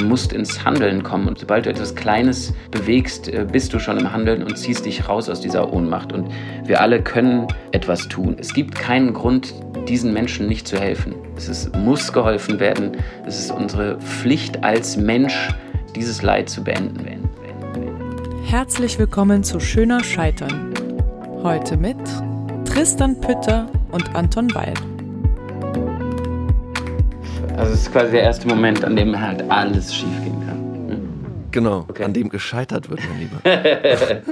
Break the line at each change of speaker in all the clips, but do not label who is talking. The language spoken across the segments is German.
Du musst ins Handeln kommen und sobald du etwas Kleines bewegst, äh, bist du schon im Handeln und ziehst dich raus aus dieser Ohnmacht. Und wir alle können etwas tun. Es gibt keinen Grund, diesen Menschen nicht zu helfen. Es ist, muss geholfen werden. Es ist unsere Pflicht als Mensch, dieses Leid zu beenden.
Herzlich willkommen zu Schöner Scheitern. Heute mit Tristan Pütter und Anton Weil.
Also es ist quasi der erste Moment, an dem halt alles schief gehen kann.
Ne? Genau, okay. an dem gescheitert wird, mein Lieber.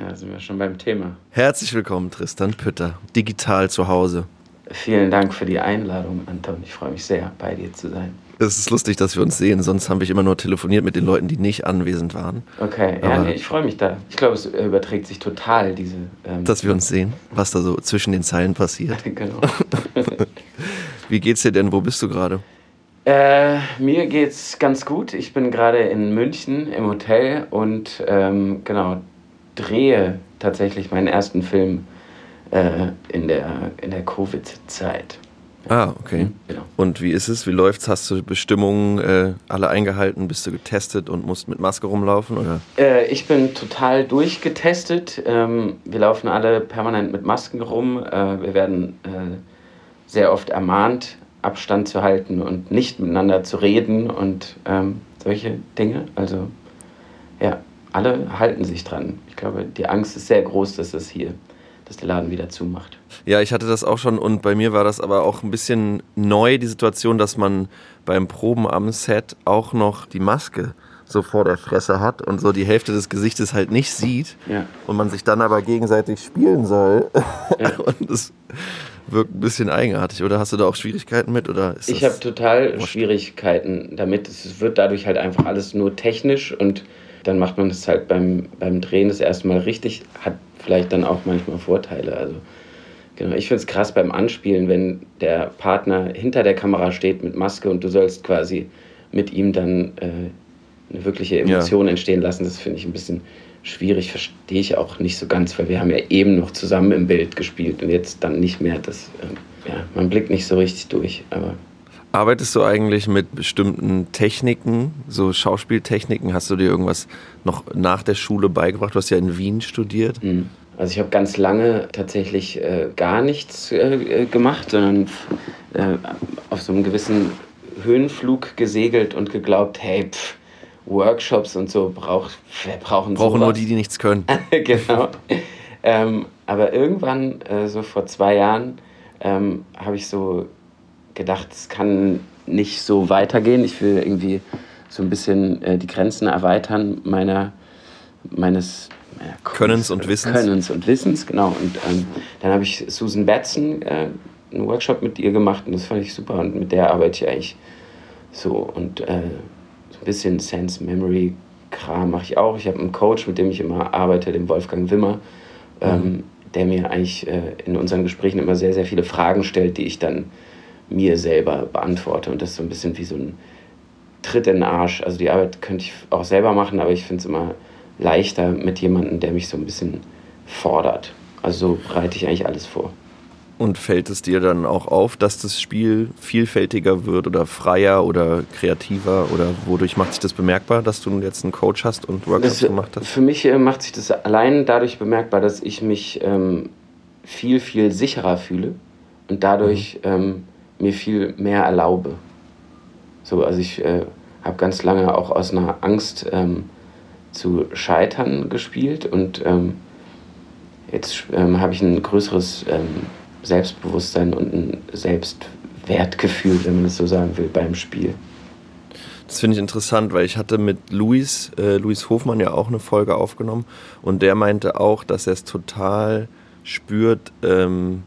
ja, sind wir schon beim Thema.
Herzlich willkommen, Tristan Pütter, digital zu Hause.
Vielen Dank für die Einladung, Anton. Ich freue mich sehr, bei dir zu sein.
Es ist lustig, dass wir uns sehen, sonst haben wir immer nur telefoniert mit den Leuten, die nicht anwesend waren.
Okay, ja, nee, ich freue mich da. Ich glaube, es überträgt sich total, diese.
Ähm, dass wir uns sehen, was da so zwischen den Zeilen passiert. genau. Wie geht's dir denn? Wo bist du gerade?
Äh, mir geht's ganz gut. Ich bin gerade in München im Hotel und ähm, genau drehe tatsächlich meinen ersten Film äh, in der, in der Covid-Zeit.
Ah, okay. Genau. Und wie ist es? Wie läuft's? Hast du Bestimmungen äh, alle eingehalten? Bist du getestet und musst mit Maske rumlaufen? Oder?
Äh, ich bin total durchgetestet. Ähm, wir laufen alle permanent mit Masken rum. Äh, wir werden äh, sehr oft ermahnt, Abstand zu halten und nicht miteinander zu reden und ähm, solche Dinge. Also ja, alle halten sich dran. Ich glaube, die Angst ist sehr groß, dass es hier dass der Laden wieder zumacht.
Ja, ich hatte das auch schon und bei mir war das aber auch ein bisschen neu, die Situation, dass man beim Proben am Set auch noch die Maske so vor der Fresse hat und so die Hälfte des Gesichtes halt nicht sieht ja. und man sich dann aber gegenseitig spielen soll. Ja. und das wirkt ein bisschen eigenartig. Oder hast du da auch Schwierigkeiten mit? Oder
ich habe total Schwierigkeiten damit. Es wird dadurch halt einfach alles nur technisch und dann macht man es halt beim, beim Drehen das erste Mal richtig, hat vielleicht dann auch manchmal Vorteile. Also genau, ich finde es krass beim Anspielen, wenn der Partner hinter der Kamera steht mit Maske und du sollst quasi mit ihm dann äh, eine wirkliche Emotion ja. entstehen lassen. Das finde ich ein bisschen schwierig, verstehe ich auch nicht so ganz, weil wir haben ja eben noch zusammen im Bild gespielt und jetzt dann nicht mehr. Das, äh, ja, man blickt nicht so richtig durch, aber
Arbeitest du eigentlich mit bestimmten Techniken, so Schauspieltechniken? Hast du dir irgendwas noch nach der Schule beigebracht? Du hast ja in Wien studiert. Mhm.
Also ich habe ganz lange tatsächlich äh, gar nichts äh, gemacht, sondern äh, auf so einem gewissen Höhenflug gesegelt und geglaubt, hey, pff, Workshops und so braucht, wir brauchen
Brauchen sowas. nur die, die nichts können.
genau. Ähm, aber irgendwann, äh, so vor zwei Jahren, ähm, habe ich so gedacht, es kann nicht so weitergehen. Ich will irgendwie so ein bisschen äh, die Grenzen erweitern meiner, meines
ja, Könnens und Wissens.
Könnens und Wissens, genau. Und ähm, dann habe ich Susan Batson äh, einen Workshop mit ihr gemacht und das fand ich super. Und mit der arbeite ich eigentlich so. Und äh, so ein bisschen Sense Memory Kram mache ich auch. Ich habe einen Coach, mit dem ich immer arbeite, dem Wolfgang Wimmer, ähm, mhm. der mir eigentlich äh, in unseren Gesprächen immer sehr, sehr viele Fragen stellt, die ich dann mir selber beantworte. Und das ist so ein bisschen wie so ein Tritt in den Arsch. Also die Arbeit könnte ich auch selber machen, aber ich finde es immer leichter mit jemandem, der mich so ein bisschen fordert. Also so bereite ich eigentlich alles vor.
Und fällt es dir dann auch auf, dass das Spiel vielfältiger wird oder freier oder kreativer oder wodurch macht sich das bemerkbar, dass du jetzt einen Coach hast und Workshops das, gemacht hast?
Für mich äh, macht sich das allein dadurch bemerkbar, dass ich mich ähm, viel, viel sicherer fühle und dadurch mhm. ähm, mir viel mehr erlaube. So, also ich äh, habe ganz lange auch aus einer Angst ähm, zu scheitern gespielt und ähm, jetzt ähm, habe ich ein größeres ähm, Selbstbewusstsein und ein Selbstwertgefühl, wenn man es so sagen will, beim Spiel.
Das finde ich interessant, weil ich hatte mit Luis, äh, Luis Hofmann ja auch eine Folge aufgenommen und der meinte auch, dass er es total spürt, ähm,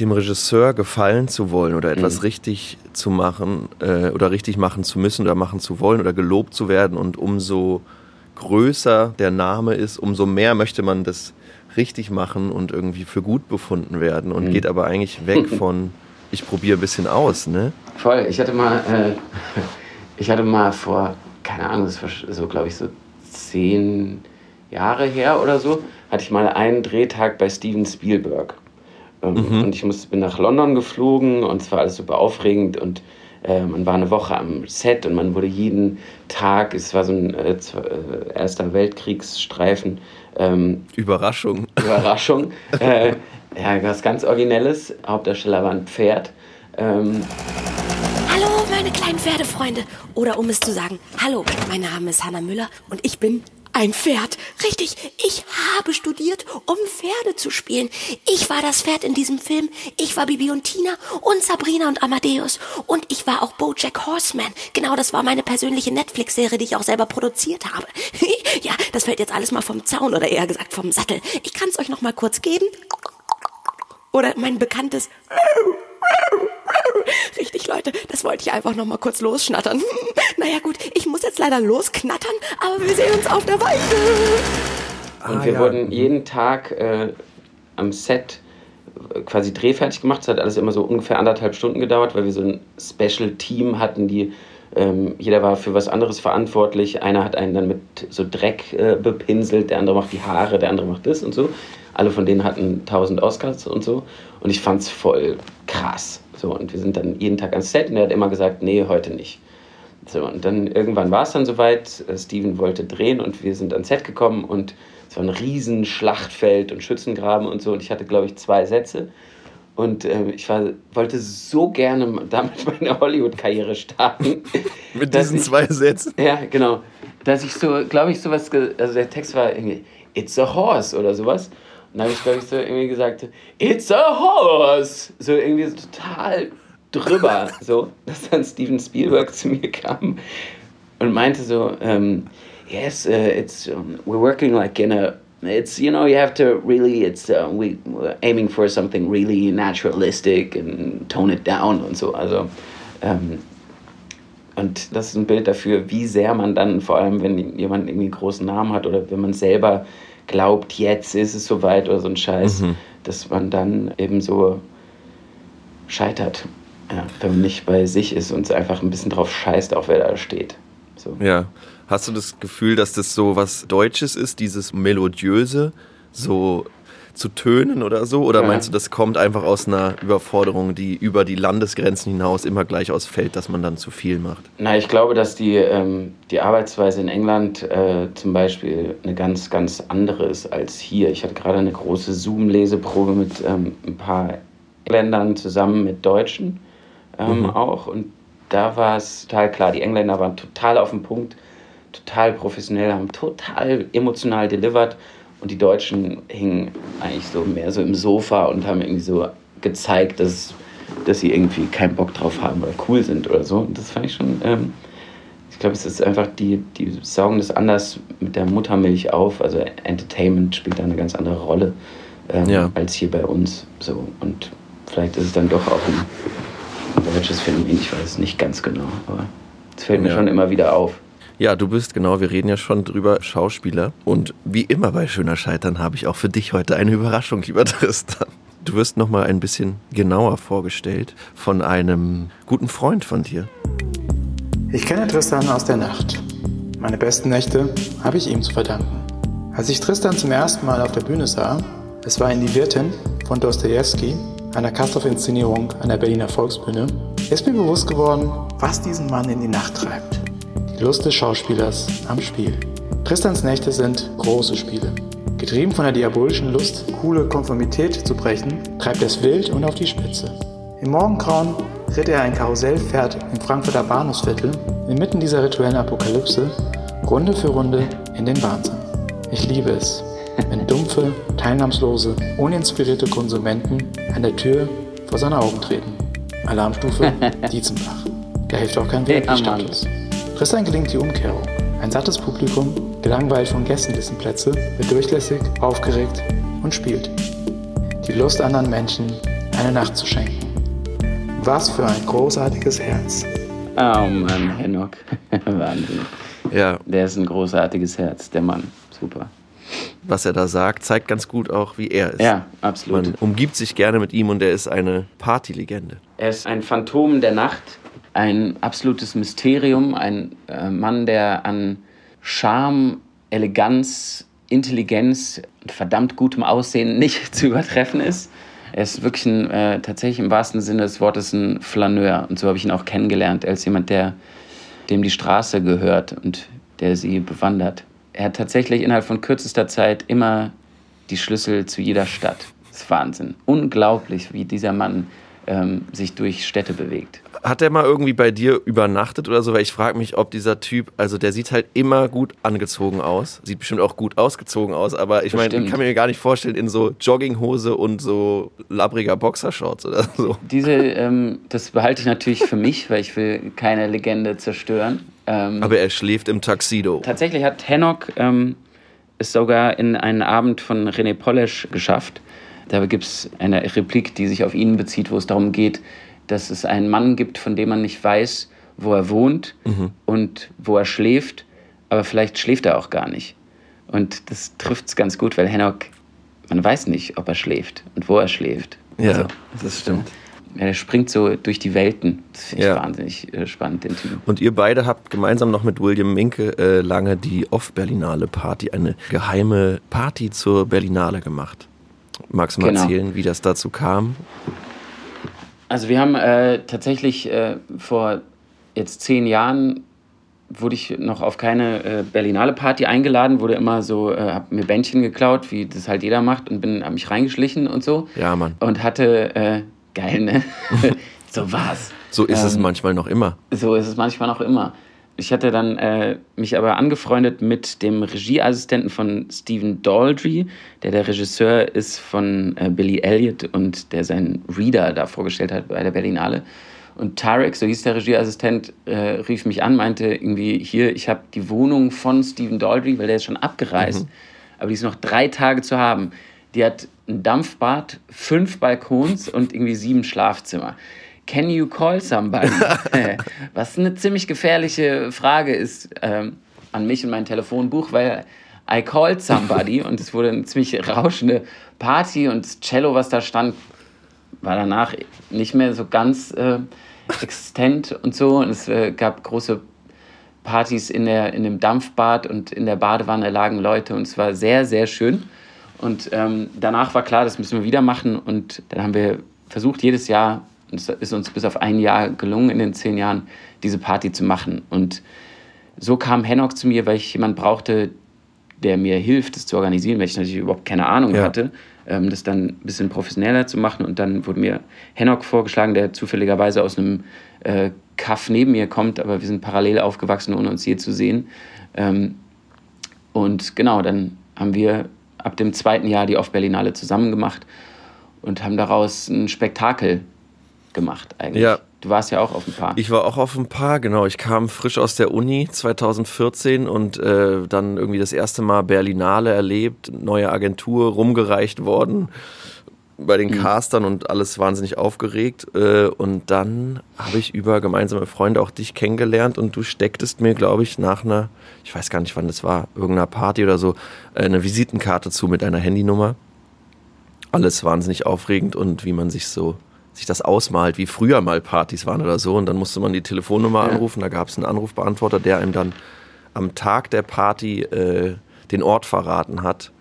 dem Regisseur gefallen zu wollen oder etwas mhm. richtig zu machen äh, oder richtig machen zu müssen oder machen zu wollen oder gelobt zu werden und umso größer der Name ist, umso mehr möchte man das richtig machen und irgendwie für gut befunden werden und mhm. geht aber eigentlich weg von ich probiere ein bisschen aus, ne?
Voll. Ich hatte mal, äh, ich hatte mal vor, keine Ahnung, das war so, glaube ich, so zehn Jahre her oder so, hatte ich mal einen Drehtag bei Steven Spielberg. Ähm, mhm. Und ich muss, bin nach London geflogen und es war alles super aufregend und Äh, man war eine Woche am Set und man wurde jeden Tag, es war so ein äh, äh Erster Weltkriegsstreifen.
Ähm, Überraschung.
Überraschung. äh, ja, was ganz Originelles. Hauptdarsteller war ein Pferd. Ähm,
Hallo, meine kleinen Pferdefreunde. Oder um es zu sagen, hallo, mein Name ist Hanna Müller und ich bin ein Pferd. Richtig, ich habe studiert, um Pferde zu spielen. Ich war das Pferd in diesem Film. Ich war Bibi und Tina und Sabrina und Amadeus. Und ich war auch Bojack Horseman. Genau, das war meine persönliche Netflix-Serie, die ich auch selber produziert habe. ja, das fällt jetzt alles mal vom Zaun oder eher gesagt vom Sattel. Ich kann es euch noch mal kurz geben. Oder mein bekanntes Richtig, Leute, das wollte ich einfach noch mal kurz losschnattern. naja gut, ich muss jetzt leider losknattern, aber wir sehen uns auf der Weide.
Und ah, wir ja. wurden jeden Tag äh, am Set äh, quasi drehfertig gemacht. Es hat alles immer so ungefähr anderthalb Stunden gedauert, weil wir so ein Special-Team hatten, die ähm, jeder war für was anderes verantwortlich. Einer hat einen dann mit so Dreck äh, bepinselt, der andere macht die Haare, der andere macht das und so. Alle von denen hatten 1000 Oscars und so. Und ich fand es voll krass. So, und wir sind dann jeden Tag ans Set und er hat immer gesagt, nee, heute nicht. So, und dann irgendwann war es dann soweit, äh, Steven wollte drehen und wir sind ans Set gekommen und es war ein riesen Schlachtfeld und Schützengraben und so und ich hatte, glaube ich, zwei Sätze und äh, ich war, wollte so gerne damit meine Hollywood-Karriere starten.
Mit diesen ich, zwei Sätzen?
Ja, genau. Dass ich so, glaube ich, sowas, also der Text war irgendwie, it's a horse oder sowas. Und habe ich, glaube ich, so irgendwie gesagt, it's a horse. So irgendwie so total drüber. so, dass dann Steven Spielberg zu mir kam und meinte so, um, ähm, yes, uh, it's, um, we're working like in a, it's, you know, you have to really, it's, uh, we, we're aiming for something really naturalistic and tone it down und so. Also, ähm, und das ist ein Bild dafür, wie sehr man dann, vor allem wenn jemand irgendwie einen großen Namen hat oder wenn man selber glaubt, jetzt ist es soweit oder so ein Scheiß, mhm. dass man dann eben so scheitert. Ja, wenn man nicht bei sich ist und einfach ein bisschen drauf scheißt, auch wer da steht. So.
Ja. Hast du das Gefühl, dass das so was Deutsches ist, dieses Melodiöse, so zu tönen oder so? Oder ja. meinst du, das kommt einfach aus einer Überforderung, die über die Landesgrenzen hinaus immer gleich ausfällt, dass man dann zu viel macht?
Na, ich glaube, dass die, ähm, die Arbeitsweise in England äh, zum Beispiel eine ganz, ganz andere ist als hier. Ich hatte gerade eine große Zoom-Leseprobe mit ähm, ein paar Engländern zusammen mit Deutschen ähm, mhm. auch. Und da war es total klar, die Engländer waren total auf dem Punkt, total professionell, haben total emotional delivered und die Deutschen hingen eigentlich so mehr so im Sofa und haben irgendwie so gezeigt, dass, dass sie irgendwie keinen Bock drauf haben oder cool sind oder so. Und das fand ich schon, ähm, ich glaube, es ist einfach, die, die saugen das anders mit der Muttermilch auf. Also Entertainment spielt da eine ganz andere Rolle ähm, ja. als hier bei uns. So. Und vielleicht ist es dann doch auch ein, ein deutsches Phänomen, ich weiß es nicht ganz genau, aber es fällt mir ja. schon immer wieder auf.
Ja, du bist genau, wir reden ja schon drüber, Schauspieler. Und wie immer bei Schöner Scheitern habe ich auch für dich heute eine Überraschung, lieber Tristan. Du wirst noch mal ein bisschen genauer vorgestellt von einem guten Freund von dir.
Ich kenne Tristan aus der Nacht. Meine besten Nächte habe ich ihm zu verdanken. Als ich Tristan zum ersten Mal auf der Bühne sah, es war in Die Wirtin von Dostoevsky, einer Kastorf-Inszenierung an der Berliner Volksbühne, ist mir bewusst geworden, was diesen Mann in die Nacht treibt. Die Lust des Schauspielers am Spiel. Tristans Nächte sind große Spiele. Getrieben von der diabolischen Lust, coole Konformität zu brechen, treibt er es wild und auf die Spitze. Im Morgengrauen ritt er ein Karussellpferd im Frankfurter Bahnhofsviertel inmitten dieser rituellen Apokalypse Runde für Runde in den Wahnsinn. Ich liebe es, wenn dumpfe, teilnahmslose, uninspirierte Konsumenten an der Tür vor seine Augen treten. Alarmstufe Dietzenbach. Da hilft auch kein VIP-Status. Tristan gelingt die Umkehrung. Ein sattes Publikum, gelangweilt von Gästenlissenplätze, wird durchlässig, aufgeregt und spielt. Die Lust anderen Menschen eine Nacht zu schenken. Was für ein großartiges Herz.
Oh Mann, Henok. Wahnsinn. Ja. Der ist ein großartiges Herz, der Mann. Super.
Was er da sagt, zeigt ganz gut auch, wie er ist.
Ja, absolut.
Man umgibt sich gerne mit ihm und er ist eine Partylegende.
Er ist ein Phantom der Nacht, ein absolutes Mysterium, ein äh, Mann, der an Charme, Eleganz, Intelligenz und verdammt gutem Aussehen nicht zu übertreffen ist. Er ist wirklich ein, äh, tatsächlich im wahrsten Sinne des Wortes ein Flaneur. Und so habe ich ihn auch kennengelernt, als jemand, der dem die Straße gehört und der sie bewandert. Er hat tatsächlich innerhalb von kürzester Zeit immer die Schlüssel zu jeder Stadt. Das ist Wahnsinn. Unglaublich, wie dieser Mann ähm, sich durch Städte bewegt.
Hat er mal irgendwie bei dir übernachtet oder so? Weil ich frage mich, ob dieser Typ, also der sieht halt immer gut angezogen aus. Sieht bestimmt auch gut ausgezogen aus, aber ich meine, ich kann mir gar nicht vorstellen, in so Jogginghose und so labriger Boxershorts oder so.
Diese, ähm, das behalte ich natürlich für mich, weil ich will keine Legende zerstören.
Ähm, aber er schläft im Taxido.
Tatsächlich hat Hennock ähm, es sogar in einen Abend von René Polesch geschafft. Da gibt es eine Replik, die sich auf ihn bezieht, wo es darum geht, dass es einen Mann gibt, von dem man nicht weiß, wo er wohnt mhm. und wo er schläft, aber vielleicht schläft er auch gar nicht. Und das trifft es ganz gut, weil Hennock, man weiß nicht, ob er schläft und wo er schläft.
Ja, also, das stimmt.
Er springt so durch die Welten. Das finde ich ja. wahnsinnig äh, spannend, den Typen.
Und ihr beide habt gemeinsam noch mit William Minke äh, lange die Off-Berlinale Party, eine geheime Party zur Berlinale gemacht. Magst du mal genau. erzählen, wie das dazu kam?
Also wir haben äh, tatsächlich äh, vor jetzt zehn Jahren wurde ich noch auf keine äh, Berlinale Party eingeladen, wurde immer so, äh, hab mir Bändchen geklaut, wie das halt jeder macht und bin, hab mich reingeschlichen und so.
Ja, Mann.
Und hatte, äh, geil, ne? so war's.
So ist ähm, es manchmal noch immer.
So ist es manchmal noch immer. Ich hatte dann äh, mich aber angefreundet mit dem Regieassistenten von Stephen Daldry, der der Regisseur ist von äh, Billy Elliot und der seinen Reader da vorgestellt hat bei der Berlinale. Und Tarek, so hieß der Regieassistent, äh, rief mich an, meinte irgendwie, hier, ich habe die Wohnung von Stephen Daldry, weil der ist schon abgereist, mhm. aber die ist noch drei Tage zu haben. Die hat ein Dampfbad, fünf Balkons und irgendwie sieben Schlafzimmer. Can you call somebody? Was eine ziemlich gefährliche Frage ist ähm, an mich und mein Telefonbuch, weil I called somebody und es wurde eine ziemlich rauschende Party und das Cello, was da stand, war danach nicht mehr so ganz äh, existent und so. Und es äh, gab große Partys in, der, in dem Dampfbad und in der Badewanne lagen Leute und es war sehr, sehr schön. Und ähm, danach war klar, das müssen wir wieder machen und dann haben wir versucht, jedes Jahr und es ist uns bis auf ein Jahr gelungen, in den zehn Jahren diese Party zu machen. Und so kam Hennock zu mir, weil ich jemanden brauchte, der mir hilft, das zu organisieren, weil ich natürlich überhaupt keine Ahnung ja. hatte, ähm, das dann ein bisschen professioneller zu machen. Und dann wurde mir Hennock vorgeschlagen, der zufälligerweise aus einem äh, Kaff neben mir kommt, aber wir sind parallel aufgewachsen, ohne uns je zu sehen. Ähm, und genau, dann haben wir ab dem zweiten Jahr die Off-Berlinale zusammen gemacht und haben daraus ein Spektakel gemacht eigentlich. Ja. Du warst ja auch auf ein paar.
Ich war auch auf ein paar, genau. Ich kam frisch aus der Uni 2014 und äh, dann irgendwie das erste Mal Berlinale erlebt, neue Agentur rumgereicht worden bei den mhm. Castern und alles wahnsinnig aufgeregt. Äh, und dann habe ich über gemeinsame Freunde auch dich kennengelernt und du stecktest mir, glaube ich, nach einer, ich weiß gar nicht wann das war, irgendeiner Party oder so, eine Visitenkarte zu mit einer Handynummer. Alles wahnsinnig aufregend und wie man sich so sich das ausmalt, wie früher mal Partys waren oder so. Und dann musste man die Telefonnummer ja. anrufen. Da gab es einen Anrufbeantworter, der einem dann am Tag der Party äh, den Ort verraten hat.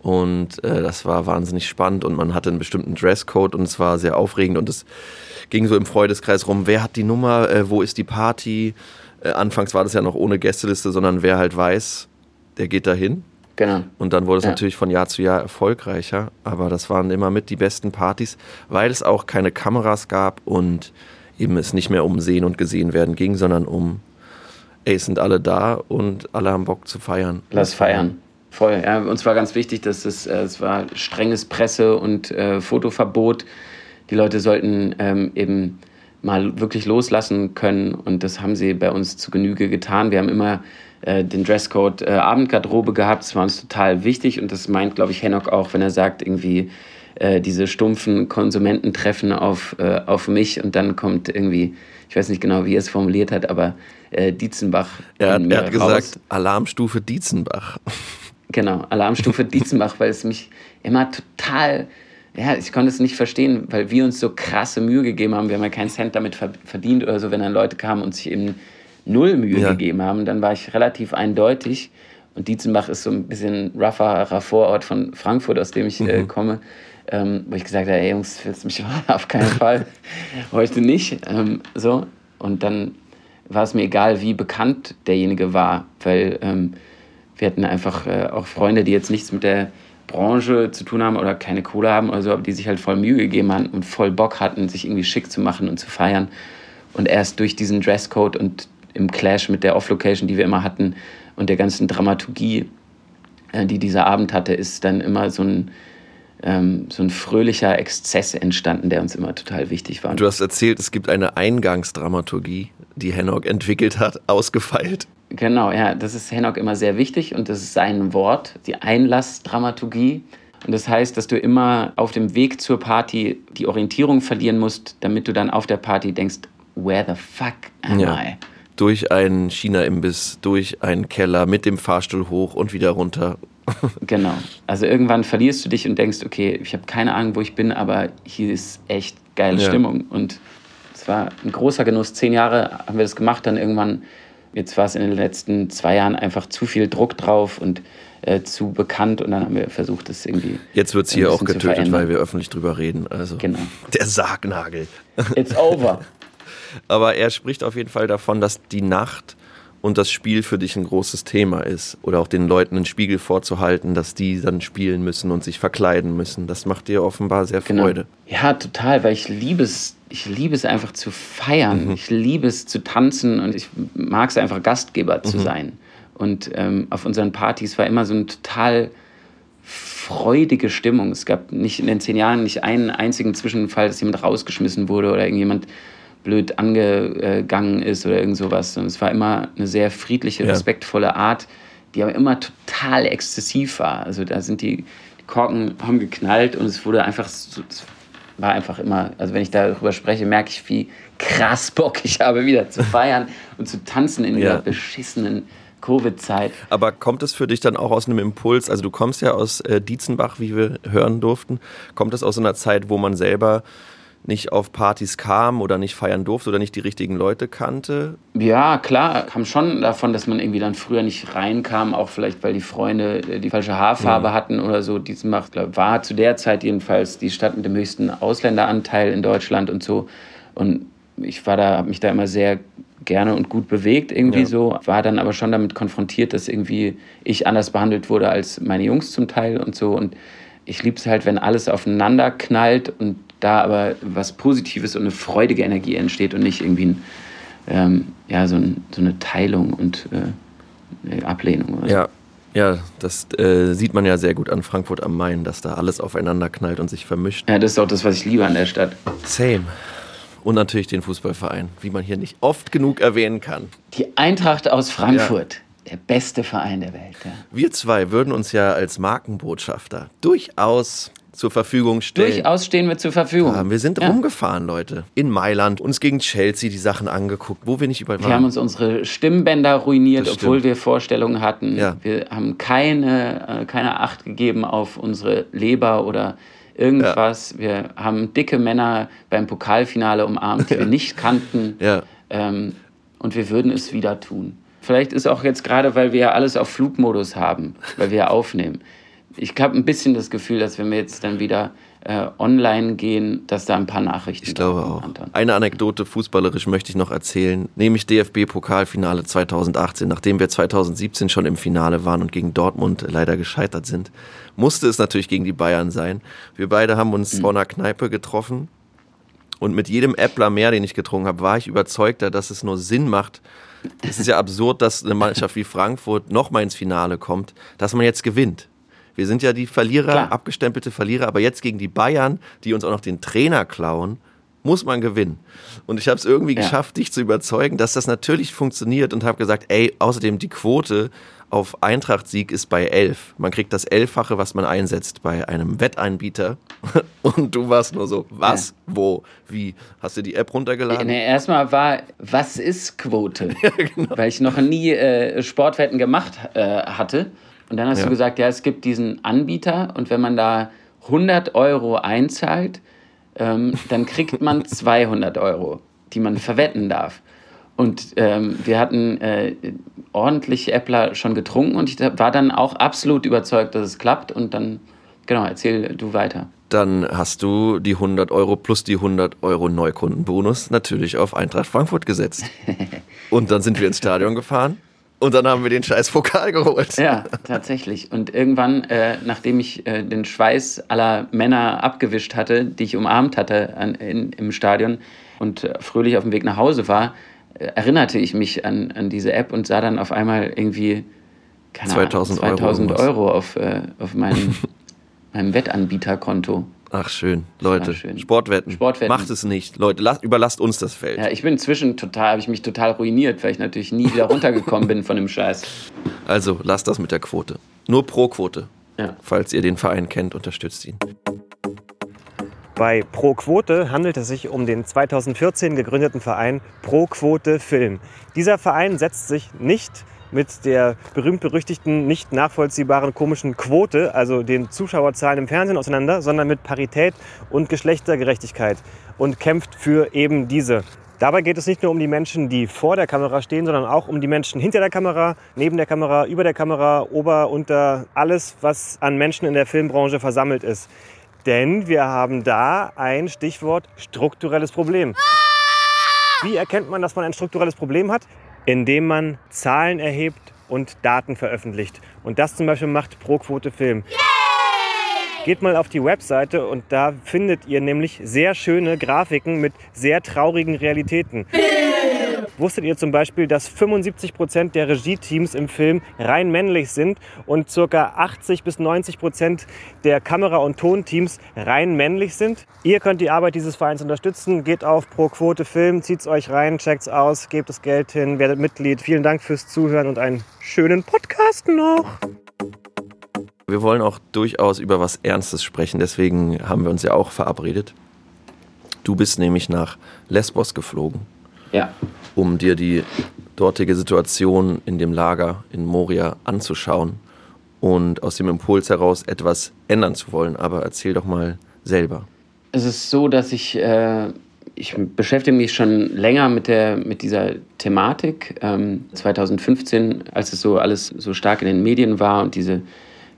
Und äh, das war wahnsinnig spannend und man hatte einen bestimmten Dresscode und es war sehr aufregend und es ging so im Freudeskreis rum, wer hat die Nummer, äh, wo ist die Party. Äh, anfangs war das ja noch ohne Gästeliste, sondern wer halt weiß, der geht dahin.
Genau.
Und dann wurde es ja. natürlich von Jahr zu Jahr erfolgreicher, aber das waren immer mit die besten Partys, weil es auch keine Kameras gab und eben es nicht mehr um Sehen und Gesehen werden ging, sondern um, ey, es sind alle da und alle haben Bock zu feiern.
Lass feiern. Voll. Ja, uns war ganz wichtig, dass es, äh, es war strenges Presse- und äh, Fotoverbot. Die Leute sollten ähm, eben mal wirklich loslassen können und das haben sie bei uns zu Genüge getan. Wir haben immer äh, den Dresscode äh, Abendgarderobe gehabt. Das war uns total wichtig und das meint, glaube ich, Hennock auch, wenn er sagt, irgendwie äh, diese stumpfen Konsumententreffen auf, äh, auf mich und dann kommt irgendwie, ich weiß nicht genau, wie er es formuliert hat, aber äh, Dietzenbach.
Er hat, er hat gesagt, Alarmstufe Dietzenbach.
Genau, Alarmstufe Dietzenbach, weil es mich immer total ja, ich konnte es nicht verstehen, weil wir uns so krasse Mühe gegeben haben. Wir haben ja keinen Cent damit verdient oder so, wenn dann Leute kamen und sich eben null Mühe ja. gegeben haben, dann war ich relativ eindeutig. Und Dietzenbach ist so ein bisschen rougherer Vorort von Frankfurt, aus dem ich äh, mhm. äh, komme. ähm, wo ich gesagt habe, ey Jungs, willst du mich auf keinen Fall, heute nicht. Ähm, so. Und dann war es mir egal, wie bekannt derjenige war, weil ähm, wir hatten einfach äh, auch Freunde, die jetzt nichts mit der Branche zu tun haben oder keine Kohle haben oder so, aber die sich halt voll Mühe gegeben haben und voll Bock hatten, sich irgendwie schick zu machen und zu feiern. Und erst durch diesen Dresscode und im Clash mit der Off-Location, die wir immer hatten und der ganzen Dramaturgie, äh, die dieser Abend hatte, ist dann immer so ein, ähm, so ein fröhlicher Exzess entstanden, der uns immer total wichtig war.
Du hast erzählt, es gibt eine Eingangsdramaturgie, die Hennock entwickelt hat, ausgefeilt.
Genau, ja, das ist Hennock immer sehr wichtig und das ist sein Wort, die Einlassdramaturgie. Und das heißt, dass du immer auf dem Weg zur Party die Orientierung verlieren musst, damit du dann auf der Party denkst, where the fuck am ja. I?
Durch einen China-Imbiss, durch einen Keller, mit dem Fahrstuhl hoch und wieder runter.
genau. Also irgendwann verlierst du dich und denkst, okay, ich habe keine Ahnung, wo ich bin, aber hier ist echt geile ja. Stimmung. Und es war ein großer Genuss. Zehn Jahre haben wir das gemacht, dann irgendwann Jetzt war es in den letzten zwei Jahren einfach zu viel Druck drauf und äh, zu bekannt und dann haben wir versucht, das irgendwie.
Jetzt wird es hier auch getötet, weil wir öffentlich drüber reden. Also genau. der Sargnagel.
It's over.
Aber er spricht auf jeden Fall davon, dass die Nacht und das Spiel für dich ein großes Thema ist. Oder auch den Leuten einen Spiegel vorzuhalten, dass die dann spielen müssen und sich verkleiden müssen. Das macht dir offenbar sehr genau. Freude.
Ja, total, weil ich liebe es, ich liebe es einfach zu feiern. Mhm. Ich liebe es zu tanzen und ich mag es einfach Gastgeber zu mhm. sein. Und ähm, auf unseren Partys war immer so eine total freudige Stimmung. Es gab nicht in den zehn Jahren nicht einen einzigen Zwischenfall, dass jemand rausgeschmissen wurde oder irgendjemand blöd angegangen ist oder irgend sowas. Und es war immer eine sehr friedliche, respektvolle Art, die aber immer total exzessiv war. Also da sind die, die Korken haben geknallt und es wurde einfach, es war einfach immer, also wenn ich darüber spreche, merke ich, wie krass Bock ich habe, wieder zu feiern und zu tanzen in ja. dieser beschissenen Covid-Zeit.
Aber kommt es für dich dann auch aus einem Impuls? Also du kommst ja aus äh, Dietzenbach, wie wir hören durften. Kommt es aus einer Zeit, wo man selber nicht auf Partys kam oder nicht feiern durfte oder nicht die richtigen Leute kannte?
Ja, klar, kam schon davon, dass man irgendwie dann früher nicht reinkam, auch vielleicht, weil die Freunde äh, die falsche Haarfarbe mhm. hatten oder so. Diesmach war zu der Zeit jedenfalls die Stadt mit dem höchsten Ausländeranteil in Deutschland und so. Und ich war da, habe mich da immer sehr gerne und gut bewegt irgendwie ja. so, war dann aber schon damit konfrontiert, dass irgendwie ich anders behandelt wurde als meine Jungs zum Teil und so und ich liebe es halt, wenn alles aufeinander knallt und da aber was Positives und eine freudige Energie entsteht und nicht irgendwie ein, ähm, ja, so, ein, so, eine Teilung und äh, Ablehnung.
Ja. Ja, das äh, sieht man ja sehr gut an Frankfurt am Main, dass da alles aufeinander knallt und sich vermischt.
Ja, das ist auch das, was ich liebe an der Stadt.
Same. Und natürlich den Fußballverein, wie man hier nicht oft genug erwähnen kann.
Die Eintracht aus Frankfurt. Ja. Der beste Verein der Welt. Ja.
Wir zwei würden uns ja als Markenbotschafter durchaus zur Verfügung stellen.
Durchaus stehen wir zur Verfügung.
Ja, wir sind ja. rumgefahren, Leute. In Mailand, uns gegen Chelsea die Sachen angeguckt, wo wir nicht überall
waren. Wir haben uns unsere Stimmbänder ruiniert, obwohl wir Vorstellungen hatten. Ja. Wir haben keine, äh, keine Acht gegeben auf unsere Leber oder irgendwas. Wir haben dicke Männer beim Pokalfinale umarmt, die wir nicht kannten. Ähm, und wir würden es wieder tun. Vielleicht ist auch jetzt gerade, weil wir ja alles auf Flugmodus haben, weil wir aufnehmen ich habe ein bisschen das Gefühl, dass wenn wir jetzt dann wieder äh, online gehen, dass da ein paar Nachrichten
Ich glaube auch. Anton. Eine Anekdote fußballerisch möchte ich noch erzählen, nämlich DFB-Pokalfinale 2018. Nachdem wir 2017 schon im Finale waren und gegen Dortmund leider gescheitert sind, musste es natürlich gegen die Bayern sein. Wir beide haben uns mhm. vor einer Kneipe getroffen und mit jedem Äppler mehr, den ich getrunken habe, war ich überzeugter, dass es nur Sinn macht. Es ist ja absurd, dass eine Mannschaft wie Frankfurt noch mal ins Finale kommt, dass man jetzt gewinnt. Wir sind ja die Verlierer, Klar. abgestempelte Verlierer, aber jetzt gegen die Bayern, die uns auch noch den Trainer klauen, muss man gewinnen. Und ich habe es irgendwie ja. geschafft, dich zu überzeugen, dass das natürlich funktioniert und habe gesagt, ey, außerdem die Quote auf Eintracht-Sieg ist bei 11. Man kriegt das Elffache, was man einsetzt bei einem Wetteinbieter. Und du warst nur so, was, ja. wo, wie? Hast du die App runtergeladen?
Nee, erstmal war, was ist Quote? ja, genau. Weil ich noch nie äh, Sportwetten gemacht äh, hatte. Und dann hast ja. du gesagt, ja, es gibt diesen Anbieter und wenn man da 100 Euro einzahlt, ähm, dann kriegt man 200 Euro, die man verwetten darf. Und ähm, wir hatten äh, ordentlich Äppler schon getrunken und ich war dann auch absolut überzeugt, dass es klappt. Und dann, genau, erzähl du weiter.
dann hast du die 100 Euro plus die 100 Euro Neukundenbonus natürlich auf Eintracht Frankfurt gesetzt. Und dann sind wir ins Stadion gefahren und dann haben wir den scheiß Pokal geholt.
Ja, tatsächlich. Und irgendwann, äh, nachdem ich äh, den Schweiß aller Männer abgewischt hatte, die ich umarmt hatte an, in, im Stadion und äh, fröhlich auf dem Weg nach Hause war, äh, erinnerte ich mich an, an diese App und sah dann auf einmal irgendwie keine
2000
Ahnung, 2000
Euro
Euro, auf, äh, auf meinem, meinem Wettanbieterkonto.
Ach schön, Leute,
schön.
Sportwetten.
Sportwetten.
Macht es nicht. Leute, lasst, überlasst uns das Feld.
Ja, ich bin inzwischen total, habe ich mich total ruiniert, weil ich natürlich nie wieder runtergekommen bin von dem Scheiß.
Also lasst das mit der Quote. Nur pro Quote.
Ja.
Falls ihr den Verein kennt, unterstützt ihn.
Bei Pro Quote handelt es sich um den 2014 gegründeten Verein Pro Quote Film. Dieser Verein setzt sich nicht mit der berühmt-berüchtigten, nicht nachvollziehbaren komischen Quote, also den Zuschauerzahlen im Fernsehen auseinander, sondern mit Parität und Geschlechtergerechtigkeit und kämpft für eben diese. Dabei geht es nicht nur um die Menschen, die vor der Kamera stehen, sondern auch um die Menschen hinter der Kamera, neben der Kamera, über der Kamera, ober, unter, alles, was an Menschen in der Filmbranche versammelt ist. Denn wir haben da ein Stichwort strukturelles Problem. Wie erkennt man, dass man ein strukturelles Problem hat? Indem man Zahlen erhebt und Daten veröffentlicht. Und das zum Beispiel macht Pro-Quote Film. Geht mal auf die Webseite und da findet ihr nämlich sehr schöne Grafiken mit sehr traurigen Realitäten. Wusstet ihr zum Beispiel, dass 75 Prozent der Regie-Teams im Film rein männlich sind und ca. 80 bis 90 Prozent der Kamera- und Tonteams rein männlich sind? Ihr könnt die Arbeit dieses Vereins unterstützen. Geht auf Pro Quote Film, zieht's euch rein, checkt's aus, gebt das Geld hin, werdet Mitglied. Vielen Dank fürs Zuhören und einen schönen Podcast noch.
Wir wollen auch durchaus über was Ernstes sprechen, deswegen haben wir uns ja auch verabredet. Du bist nämlich nach Lesbos geflogen,
Ja,
um dir die dortige Situation in dem Lager in Moria anzuschauen und aus dem Impuls heraus etwas ändern zu wollen. Aber erzähl doch mal selber.
es ist so, dass ich, äh, ich beschäftige mich schon länger mit, der, mit dieser Thematik. Ähm, 2015, als es so alles so stark in den Medien war und diese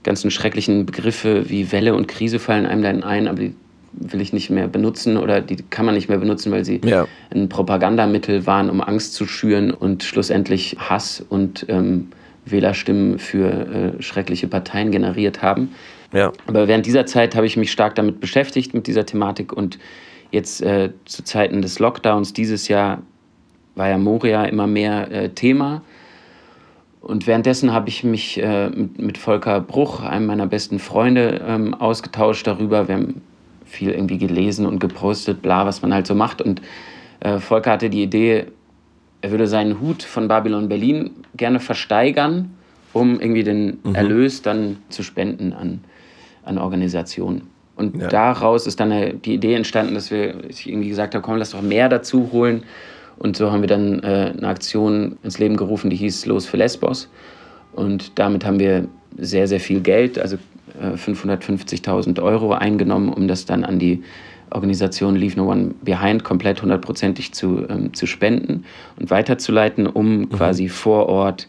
ganzen schrecklichen Begriffe wie Welle und Krise fallen einem dann ein, aber die will ich nicht mehr benutzen oder die kann man nicht mehr benutzen, weil sie
Ja.
ein Propagandamittel waren, um Angst zu schüren und schlussendlich Hass und ähm, Wählerstimmen für äh, schreckliche Parteien generiert haben.
Ja,
Aber während dieser Zeit habe ich mich stark damit beschäftigt, mit dieser Thematik. Und jetzt äh, zu Zeiten des Lockdowns dieses Jahr war ja Moria immer mehr äh, Thema. Und währenddessen habe ich mich äh, mit, mit Volker Bruch, einem meiner besten Freunde, ähm, ausgetauscht darüber. Wir haben viel irgendwie gelesen und gepostet, bla, was man halt so macht. Und äh, Volker hatte die Idee, er würde seinen Hut von Babylon Berlin gerne versteigern, um irgendwie den Erlös dann zu spenden an, an Organisationen. Und
Ja.
daraus ist dann eine, die Idee entstanden, dass wir ich irgendwie gesagt haben, komm, lass doch mehr dazu holen. Und so haben wir dann äh, eine Aktion ins Leben gerufen, die hieß Los für Lesbos. Und damit haben wir sehr, sehr viel Geld, also äh, 550.000 Euro eingenommen, um das dann an die Organisation Leave No One Behind komplett hundertprozentig zu, ähm, zu spenden und weiterzuleiten, um quasi vor Ort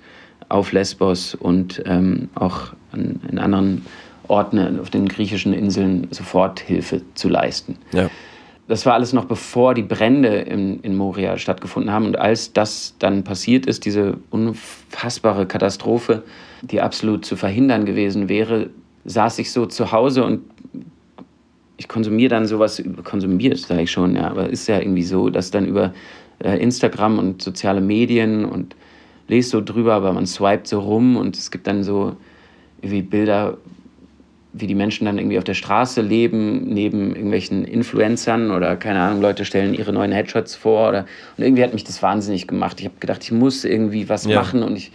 auf Lesbos und ähm, auch an, in anderen Orten auf den griechischen Inseln Soforthilfe zu leisten.
ja.
Das war alles noch bevor die Brände in, in Moria stattgefunden haben. Und als das dann passiert ist, diese unfassbare Katastrophe, die absolut zu verhindern gewesen wäre, saß ich so zu Hause und ich konsumiere dann sowas, konsumiert sage ich schon, ja, aber ist ja irgendwie so, dass dann über äh, Instagram und soziale Medien und lese so drüber, aber man swiped so rum und es gibt dann so irgendwie Bilder, wie die Menschen dann irgendwie auf der Straße leben, neben irgendwelchen Influencern oder keine Ahnung, Leute stellen ihre neuen Headshots vor oder und irgendwie hat mich das wahnsinnig gemacht. Ich habe gedacht, ich muss irgendwie was
Ja.
machen und ich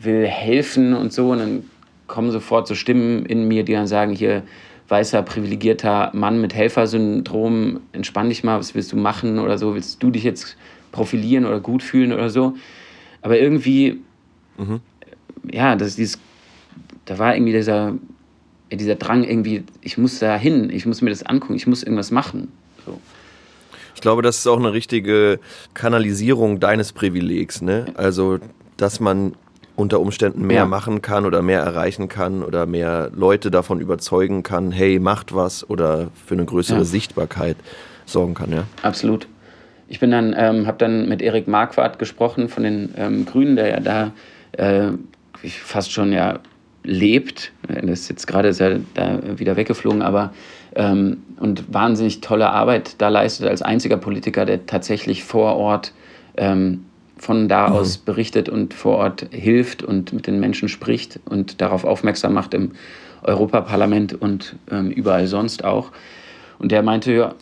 will helfen und so und dann kommen sofort so Stimmen in mir, die dann sagen, hier weißer, privilegierter Mann mit Helfersyndrom, entspann dich mal, was willst du machen oder so, willst du dich jetzt profilieren oder gut fühlen oder so. Aber irgendwie, ja, das ist dieses, da war irgendwie dieser, dieser Drang irgendwie, ich muss da hin, ich muss mir das angucken, ich muss irgendwas machen. So.
Ich glaube, das ist auch eine richtige Kanalisierung deines Privilegs. Ne? Also, dass man unter Umständen mehr
Ja.
machen kann oder mehr erreichen kann oder mehr Leute davon überzeugen kann, hey, macht was oder für eine größere
Ja.
Sichtbarkeit sorgen kann, ja.
Absolut. Ich bin dann, ähm, habe dann mit Erik Marquardt gesprochen von den ähm, Grünen, der ja da äh, fast schon ja lebt. Er ist jetzt gerade ist er da wieder weggeflogen, aber ähm, und wahnsinnig tolle Arbeit da leistet als einziger Politiker, der tatsächlich vor Ort ähm, von da aus berichtet und vor Ort hilft und mit den Menschen spricht und darauf aufmerksam macht im Europaparlament und ähm, überall sonst auch. Und der meinte, ja,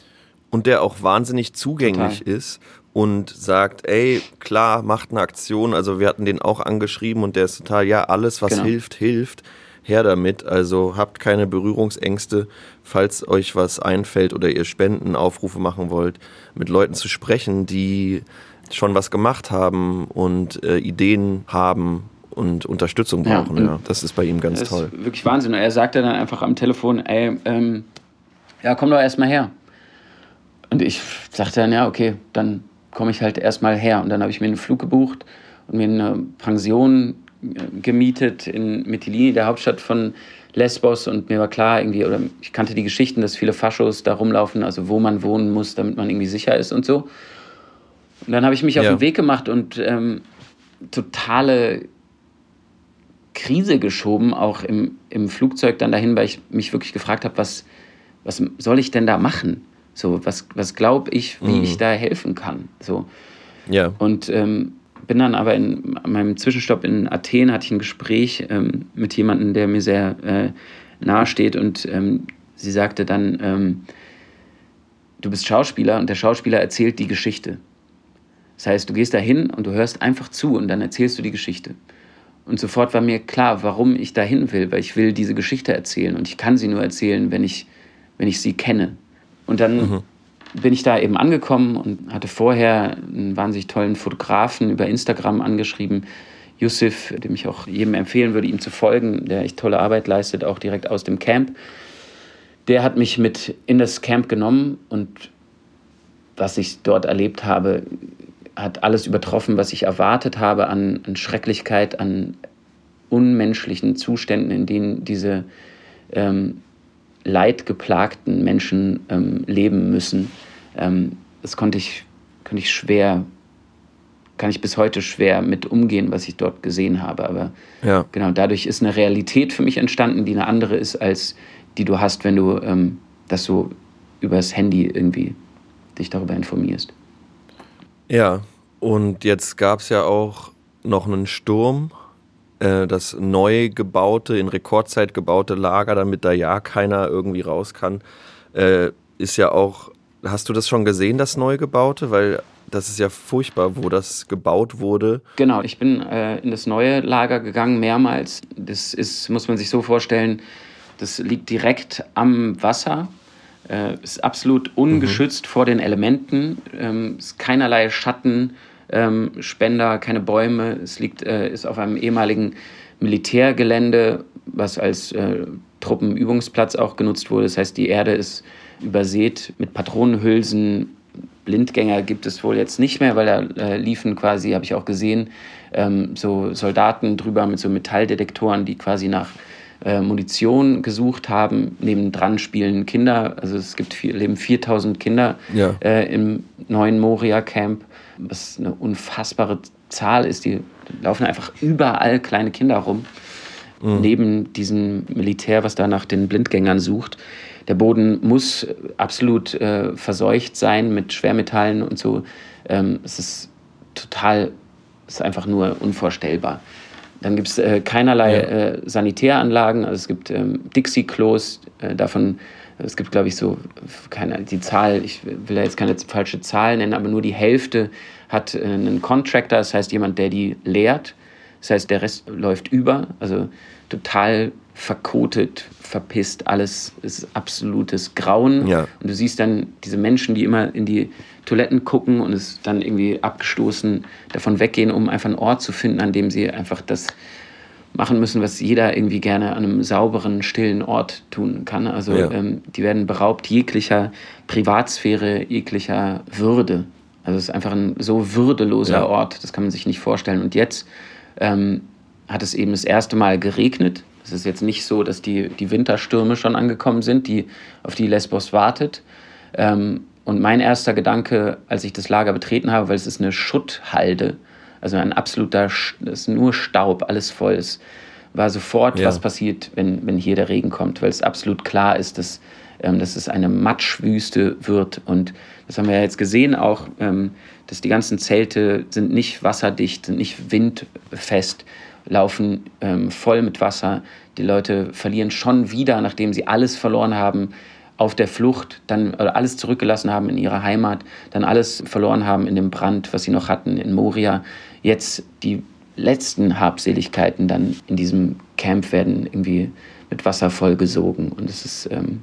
Und der auch wahnsinnig zugänglich
Total.
ist und sagt, ey, klar, macht eine Aktion. Also wir hatten den auch angeschrieben und der ist total, ja, alles, was
Genau.
hilft, hilft. Her damit. Also habt keine Berührungsängste, falls euch was einfällt oder ihr Spendenaufrufe machen wollt, mit Leuten zu sprechen, die schon was gemacht haben und äh, Ideen haben und Unterstützung
Ja,
brauchen.
und
Ja, das ist bei ihm ganz toll.
ist wirklich Wahnsinn. Er sagte dann einfach am Telefon, ey, ähm, ja, komm doch erstmal her. Und ich sagte dann, ja, okay, dann komme ich halt erstmal her. Und dann habe ich mir einen Flug gebucht und mir eine Pension äh, gemietet in Mytilini, der Hauptstadt von Lesbos. Und mir war klar, irgendwie, oder ich kannte die Geschichten, dass viele Faschos da rumlaufen, also wo man wohnen muss, damit man irgendwie sicher ist und so. Und dann habe ich mich auf
Ja.
den Weg gemacht und ähm, totale Krise geschoben, auch im, im Flugzeug dann dahin, weil ich mich wirklich gefragt habe, was, was soll ich denn da machen? So, was, was glaube ich, wie
Mhm.
ich da helfen kann? So.
Ja,
Und ähm, bin dann aber in meinem Zwischenstopp in Athen hatte ich ein Gespräch ähm, mit jemandem, der mir sehr äh, nahe steht und ähm, sie sagte dann, ähm, du bist Schauspieler und der Schauspieler erzählt die Geschichte. Das heißt, du gehst da hin und du hörst einfach zu und dann erzählst du die Geschichte. Und sofort war mir klar, warum ich da hin will, weil ich will diese Geschichte erzählen und ich kann sie nur erzählen, wenn ich, wenn ich sie kenne. Und dann bin ich da eben angekommen und hatte vorher einen wahnsinnig tollen Fotografen über Instagram angeschrieben, Yusuf, dem ich auch jedem empfehlen würde, ihm zu folgen, der echt tolle Arbeit leistet, auch direkt aus dem Camp. Der hat mich mit in das Camp genommen und was ich dort erlebt habe, hat alles übertroffen, was ich erwartet habe an, an Schrecklichkeit, an unmenschlichen Zuständen, in denen diese ähm, leidgeplagten Menschen ähm, leben müssen. Ähm, das konnte ich, konnte ich schwer, kann ich bis heute schwer mit umgehen, was ich dort gesehen habe. Aber
ja.
genau, dadurch ist eine Realität für mich entstanden, die eine andere ist, als die du hast, wenn du ähm, das so übers Handy irgendwie dich darüber informierst.
Ja, und jetzt gab es ja auch noch einen Sturm. Äh, das neu gebaute, in Rekordzeit gebaute Lager, damit da ja keiner irgendwie raus kann, äh, ist ja auch. Hast du das schon gesehen, das neu gebaute? Weil das ist ja furchtbar, wo das gebaut wurde.
Genau, ich bin äh, in das neue Lager gegangen, mehrmals. Das ist, muss man sich so vorstellen, das liegt direkt am Wasser, äh, ist absolut ungeschützt vor den Elementen, ähm, ist keinerlei Schatten, ähm, Spender, keine Bäume. Es liegt, äh, ist auf einem ehemaligen Militärgelände, was als äh, Truppenübungsplatz auch genutzt wurde. Das heißt, die Erde ist übersät mit Patronenhülsen. Blindgänger gibt es wohl jetzt nicht mehr, weil da äh, liefen quasi, habe ich auch gesehen, ähm, so Soldaten drüber mit so Metalldetektoren, die quasi nach äh, Munition gesucht haben. Nebendran spielen Kinder, also es gibt vier, leben 4000 Kinder
Ja.
äh, im neuen Moria-Camp, was eine unfassbare Zahl ist. Die laufen einfach überall kleine Kinder rum, neben diesem Militär, was da nach den Blindgängern sucht. Der Boden muss absolut äh, verseucht sein mit Schwermetallen und so. Ähm, es ist total, es ist einfach nur unvorstellbar. Dann gibt es äh, keinerlei
Ja.
äh, Sanitäranlagen. Also es gibt ähm, Dixie-Klos, äh, davon, es gibt, glaube ich, so, keine, die Zahl, ich will da jetzt keine falsche Zahl nennen, aber nur die Hälfte hat äh, einen Contractor, das heißt jemand, der die leert. Das heißt, der Rest läuft über, also total verkotet, verpisst, alles ist absolutes Grauen.
Ja.
Und du siehst dann diese Menschen, die immer in die Toiletten gucken und es dann irgendwie abgestoßen davon weggehen, um einfach einen Ort zu finden, an dem sie einfach das machen müssen, was jeder irgendwie gerne an einem sauberen, stillen Ort tun kann. Also
Ja.
ähm, die werden beraubt jeglicher Privatsphäre, jeglicher Würde. Also es ist einfach ein so würdeloser
Ja.
Ort, das kann man sich nicht vorstellen. Und jetzt ähm, hat es eben das erste Mal geregnet. Es ist jetzt nicht so, dass die, die Winterstürme schon angekommen sind, die, auf die Lesbos wartet. Ähm, und mein erster Gedanke, als ich das Lager betreten habe, weil es ist eine Schutthalde, also ein absoluter, es ist nur Staub, alles voll ist, war sofort, ja. was passiert, wenn, wenn hier der Regen kommt, weil es absolut klar ist, dass, ähm, dass es eine Matschwüste wird. Und das haben wir ja jetzt gesehen auch, ähm, dass die ganzen Zelte sind nicht wasserdicht, sind nicht windfest, laufen ähm, voll mit Wasser. Die Leute verlieren schon wieder, nachdem sie alles verloren haben, auf der Flucht, dann alles zurückgelassen haben in ihrer Heimat, dann alles verloren haben in dem Brand, was sie noch hatten in Moria. Jetzt die letzten Habseligkeiten dann in diesem Camp werden irgendwie mit Wasser vollgesogen. Und es ist, ähm,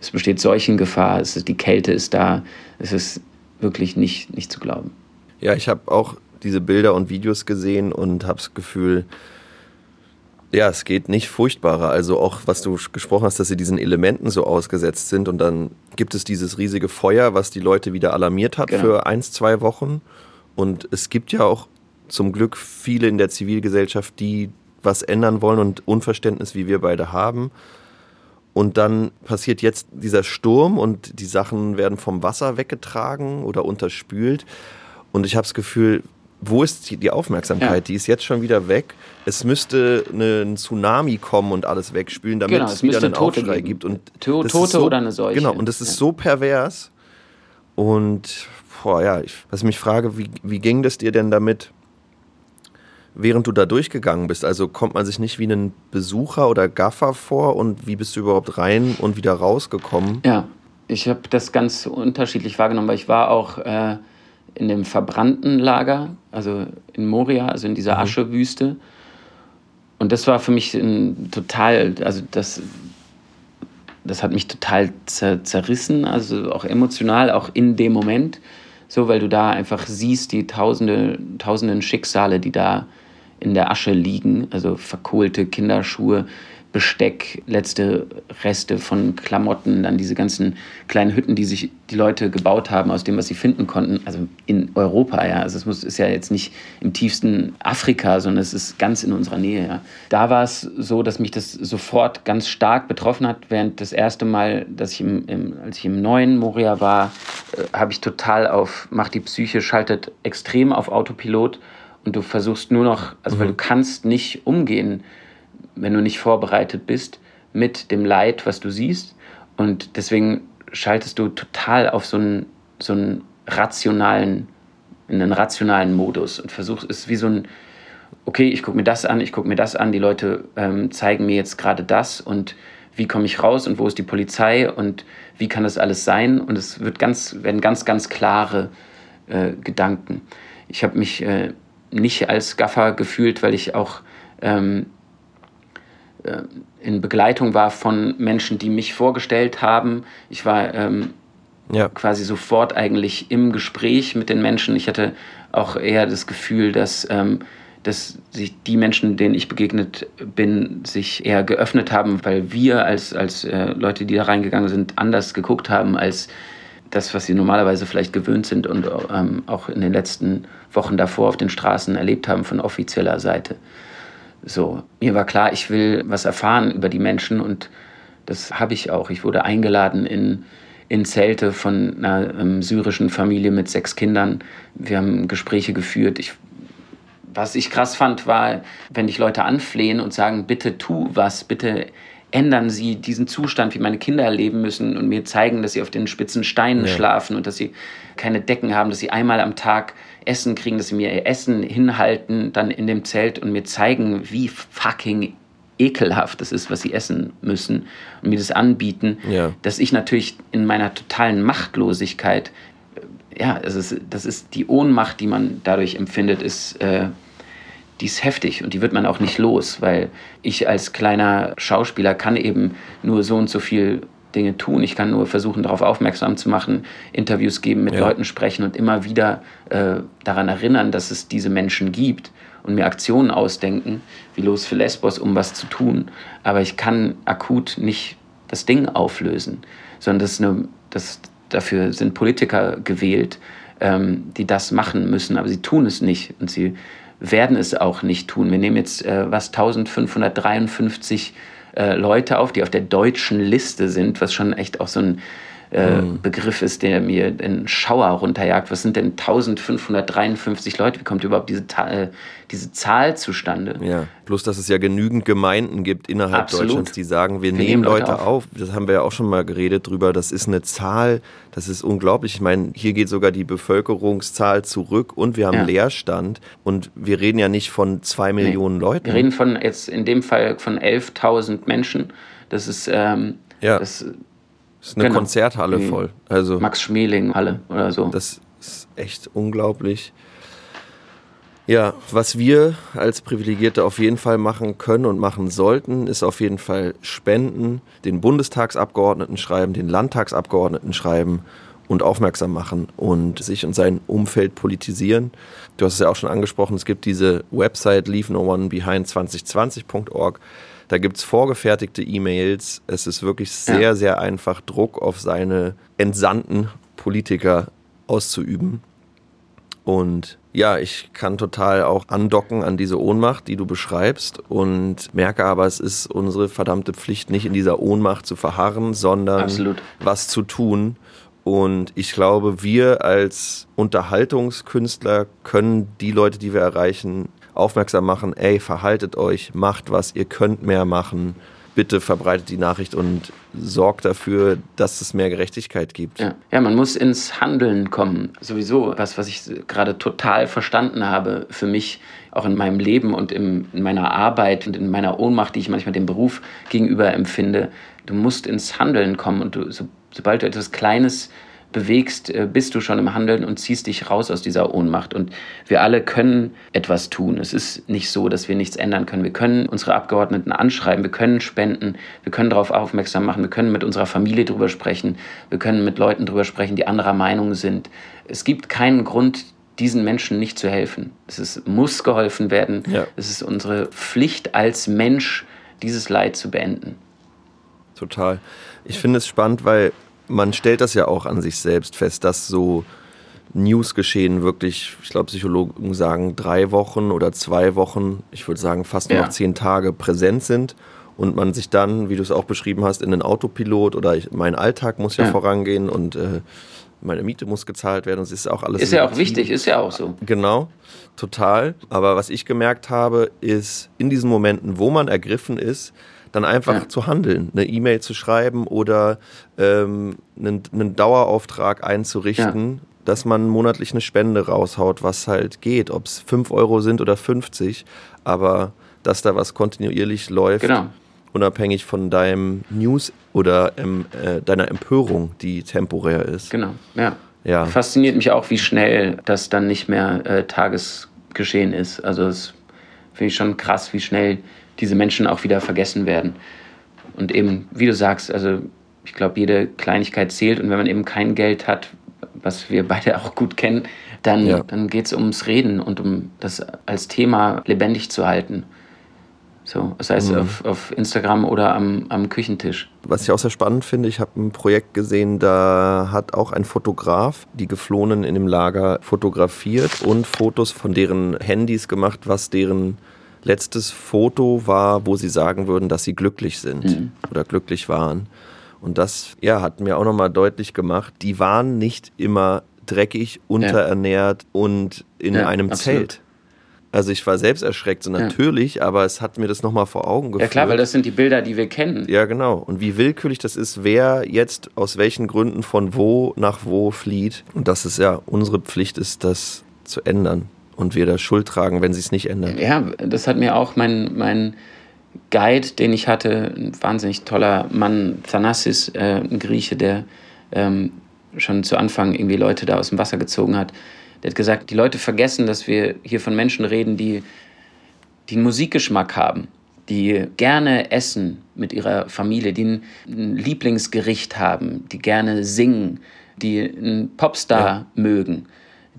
es besteht Seuchengefahr, es ist, die Kälte ist da, es ist wirklich nicht, nicht zu glauben.
Ja, ich habe auch diese Bilder und Videos gesehen und habe das Gefühl, ja, es geht nicht furchtbarer. Also auch, was du gesprochen hast, dass sie diesen Elementen so ausgesetzt sind und dann gibt es dieses riesige Feuer, was die Leute wieder alarmiert hat genau. für eins, zwei Wochen. Und es gibt ja auch zum Glück viele in der Zivilgesellschaft, die was ändern wollen und Unverständnis, wie wir beide haben. Und dann passiert jetzt dieser Sturm und die Sachen werden vom Wasser weggetragen oder unterspült. Und ich habe das Gefühl, wo ist die Aufmerksamkeit? Ja. Die ist jetzt schon wieder weg. Es müsste ein Tsunami kommen und alles wegspülen, damit genau, es, es wieder einen Tote Aufschrei geben. gibt. Und
Tote
so,
oder eine Seuche.
Genau, und das ist ja. so pervers. Und boah, ja, ich, was ich mich frage, wie, wie ging das dir denn damit, während du da durchgegangen bist? Also kommt man sich nicht wie ein Besucher oder Gaffer vor und wie bist du überhaupt rein und wieder rausgekommen?
Ja, ich habe das ganz unterschiedlich wahrgenommen, weil ich war auch äh, in dem verbrannten Lager, also in Moria, also in dieser mhm. Aschewüste. Und das war für mich ein total, also das, das hat mich total zer zerrissen, also auch emotional, auch in dem Moment. So, weil du da einfach siehst, die tausende, tausenden Schicksale, die da in der Asche liegen, also verkohlte Kinderschuhe, Besteck, letzte Reste von Klamotten, dann diese ganzen kleinen Hütten, die sich die Leute gebaut haben aus dem, was sie finden konnten. Also in Europa, ja. Also es muss, ist ja jetzt nicht im tiefsten Afrika, sondern es ist ganz in unserer Nähe, ja. Da war es so, dass mich das sofort ganz stark betroffen hat, während das erste Mal, dass ich im, im als ich im neuen Moria war, äh, habe ich total auf, macht die Psyche, schaltet extrem auf Autopilot und du versuchst nur noch, also mhm. weil du kannst nicht umgehen wenn du nicht vorbereitet bist mit dem Leid, was du siehst. Und deswegen schaltest du total auf so einen, so einen rationalen, in einen rationalen Modus und versuchst, es wie so ein, okay, ich gucke mir das an, ich gucke mir das an, die Leute ähm, zeigen mir jetzt gerade das und wie komme ich raus und wo ist die Polizei und wie kann das alles sein? Und es wird ganz, werden ganz, ganz klare äh, Gedanken. Ich habe mich äh, nicht als Gaffer gefühlt, weil ich auch ähm, äh, in Begleitung war von Menschen, die mich vorgestellt haben. Ich war ähm, ja. quasi sofort eigentlich im Gespräch mit den Menschen. Ich hatte auch eher das Gefühl, dass, ähm, dass sich die Menschen, denen ich begegnet bin, sich eher geöffnet haben, weil wir als, als äh, Leute, die da reingegangen sind, anders geguckt haben als das, was sie normalerweise vielleicht gewöhnt sind und ähm, auch in den letzten Wochen davor auf den Straßen erlebt haben von offizieller Seite. So, mir war klar, ich will was erfahren über die Menschen und das habe ich auch. Ich wurde eingeladen in, in Zelte von einer ähm, syrischen Familie mit sechs Kindern. Wir haben Gespräche geführt. Ich, was ich krass fand, war, wenn dich Leute anflehen und sagen, bitte tu was, bitte ändern Sie diesen Zustand, wie meine Kinder erleben müssen und mir zeigen, dass sie auf den spitzen Steinen ja. schlafen und dass sie keine Decken haben, dass sie einmal am Tag Essen kriegen, dass sie mir ihr Essen hinhalten, dann in dem Zelt und mir zeigen, wie fucking ekelhaft das ist, was sie essen müssen und mir das anbieten, ja. dass ich natürlich in meiner totalen Machtlosigkeit, äh, ja, das ist, das ist die Ohnmacht, die man dadurch empfindet, ist, äh, die ist heftig und die wird man auch nicht los, weil ich als kleiner Schauspieler kann eben nur so und so viel Dinge tun. Ich kann nur versuchen, darauf aufmerksam zu machen, Interviews geben, mit ja. Leuten sprechen und immer wieder äh, daran erinnern, dass es diese Menschen gibt und mir Aktionen ausdenken, wie los für Lesbos, um was zu tun. Aber ich kann akut nicht das Ding auflösen, sondern das, eine, das dafür sind Politiker gewählt, ähm, die das machen müssen, aber sie tun es nicht und sie werden es auch nicht tun. Wir nehmen jetzt äh, was 1553 äh, Leute auf, die auf der deutschen Liste sind, was schon echt auch so ein äh, mhm. Begriff ist, der mir den Schauer runterjagt. Was sind denn 1553 Leute? Wie kommt überhaupt diese, äh, diese Zahl zustande?
Ja, bloß dass es ja genügend Gemeinden gibt innerhalb Absolut. Deutschlands, die sagen, wir, wir nehmen Leute auf. auf. Das haben wir ja auch schon mal geredet drüber. Das ist eine Zahl, das ist unglaublich. Ich meine, hier geht sogar die Bevölkerungszahl zurück und wir haben ja. Leerstand. Und wir reden ja nicht von zwei Millionen nee. Leuten.
Wir reden von jetzt in dem Fall von 11.000 Menschen. Das ist ähm,
ja. das ist eine genau. Konzerthalle Die voll. Also,
Max Schmeling Halle oder so.
Das ist echt unglaublich. Ja, was wir als Privilegierte auf jeden Fall machen können und machen sollten, ist auf jeden Fall spenden, den Bundestagsabgeordneten schreiben, den Landtagsabgeordneten schreiben und aufmerksam machen und sich und sein Umfeld politisieren. Du hast es ja auch schon angesprochen, es gibt diese Website leave no one behind 2020.org. Da gibt es vorgefertigte E-Mails. Es ist wirklich sehr, ja. sehr einfach, Druck auf seine entsandten Politiker auszuüben. Und ja, ich kann total auch andocken an diese Ohnmacht, die du beschreibst und merke aber, es ist unsere verdammte Pflicht, nicht in dieser Ohnmacht zu verharren, sondern Absolut. was zu tun. Und ich glaube, wir als Unterhaltungskünstler können die Leute, die wir erreichen, aufmerksam machen, ey, verhaltet euch, macht was, ihr könnt mehr machen. Bitte verbreitet die Nachricht und sorgt dafür, dass es mehr Gerechtigkeit gibt.
Ja, ja man muss ins Handeln kommen. Sowieso was, was ich gerade total verstanden habe für mich, auch in meinem Leben und in meiner Arbeit und in meiner Ohnmacht, die ich manchmal dem Beruf gegenüber empfinde. Du musst ins Handeln kommen und du, so, sobald du etwas Kleines bewegst, äh, bist du schon im Handeln und ziehst dich raus aus dieser Ohnmacht. Und wir alle können etwas tun. Es ist nicht so, dass wir nichts ändern können. Wir können unsere Abgeordneten anschreiben, wir können spenden, wir können darauf aufmerksam machen, wir können mit unserer Familie darüber sprechen, wir können mit Leuten darüber sprechen, die anderer Meinung sind. Es gibt keinen Grund, diesen Menschen nicht zu helfen. Es ist, muss geholfen werden. Ja. Es ist unsere Pflicht als Mensch, dieses Leid zu beenden.
Total. Ich finde es spannend, weil man stellt das ja auch an sich selbst fest, dass so Newsgeschehen wirklich, ich glaube, Psychologen sagen drei Wochen oder zwei Wochen, ich würde sagen fast ja. noch zehn Tage präsent sind und man sich dann, wie du es auch beschrieben hast, in den Autopilot oder ich, mein Alltag muss ja, ja. vorangehen und äh, meine Miete muss gezahlt werden und es ist auch alles.
Ist ja auch wichtig, ist ja auch so.
Genau, total. Aber was ich gemerkt habe, ist in diesen Momenten, wo man ergriffen ist, dann einfach ja. zu handeln, eine E-Mail zu schreiben oder ähm, einen, einen Dauerauftrag einzurichten, ja. dass man monatlich eine Spende raushaut, was halt geht, ob es 5 Euro sind oder 50, aber dass da was kontinuierlich läuft. Genau. Unabhängig von deinem News oder ähm, äh, deiner Empörung, die temporär ist.
Genau, ja. ja. Fasziniert mich auch, wie schnell das dann nicht mehr äh, Tagesgeschehen ist. Also, das finde ich schon krass, wie schnell diese Menschen auch wieder vergessen werden. Und eben, wie du sagst, also ich glaube, jede Kleinigkeit zählt und wenn man eben kein Geld hat, was wir beide auch gut kennen, dann, ja. dann geht es ums Reden und um das als Thema lebendig zu halten. So, das heißt mhm. auf, auf Instagram oder am, am Küchentisch.
Was ich auch sehr spannend finde, ich habe ein Projekt gesehen, da hat auch ein Fotograf die Geflohenen in dem Lager fotografiert und Fotos von deren Handys gemacht, was deren letztes Foto war, wo sie sagen würden, dass sie glücklich sind mhm. oder glücklich waren. Und das ja, hat mir auch nochmal deutlich gemacht, die waren nicht immer dreckig, unterernährt ja. und in ja, einem absolut. Zelt. Also ich war selbst erschreckt, so natürlich, ja. aber es hat mir das nochmal vor Augen geführt.
Ja klar, weil das sind die Bilder, die wir kennen.
Ja, genau. Und wie willkürlich das ist, wer jetzt aus welchen Gründen von wo nach wo flieht. Und dass es ja unsere Pflicht ist, das zu ändern und wir da Schuld tragen, wenn sie es nicht ändern.
Ja, das hat mir auch mein, mein Guide, den ich hatte, ein wahnsinnig toller Mann, Thanassis, äh, ein Grieche, der ähm, schon zu Anfang irgendwie Leute da aus dem Wasser gezogen hat. Der hat gesagt, die Leute vergessen, dass wir hier von Menschen reden, die, die einen Musikgeschmack haben, die gerne essen mit ihrer Familie, die ein, ein Lieblingsgericht haben, die gerne singen, die einen Popstar ja. mögen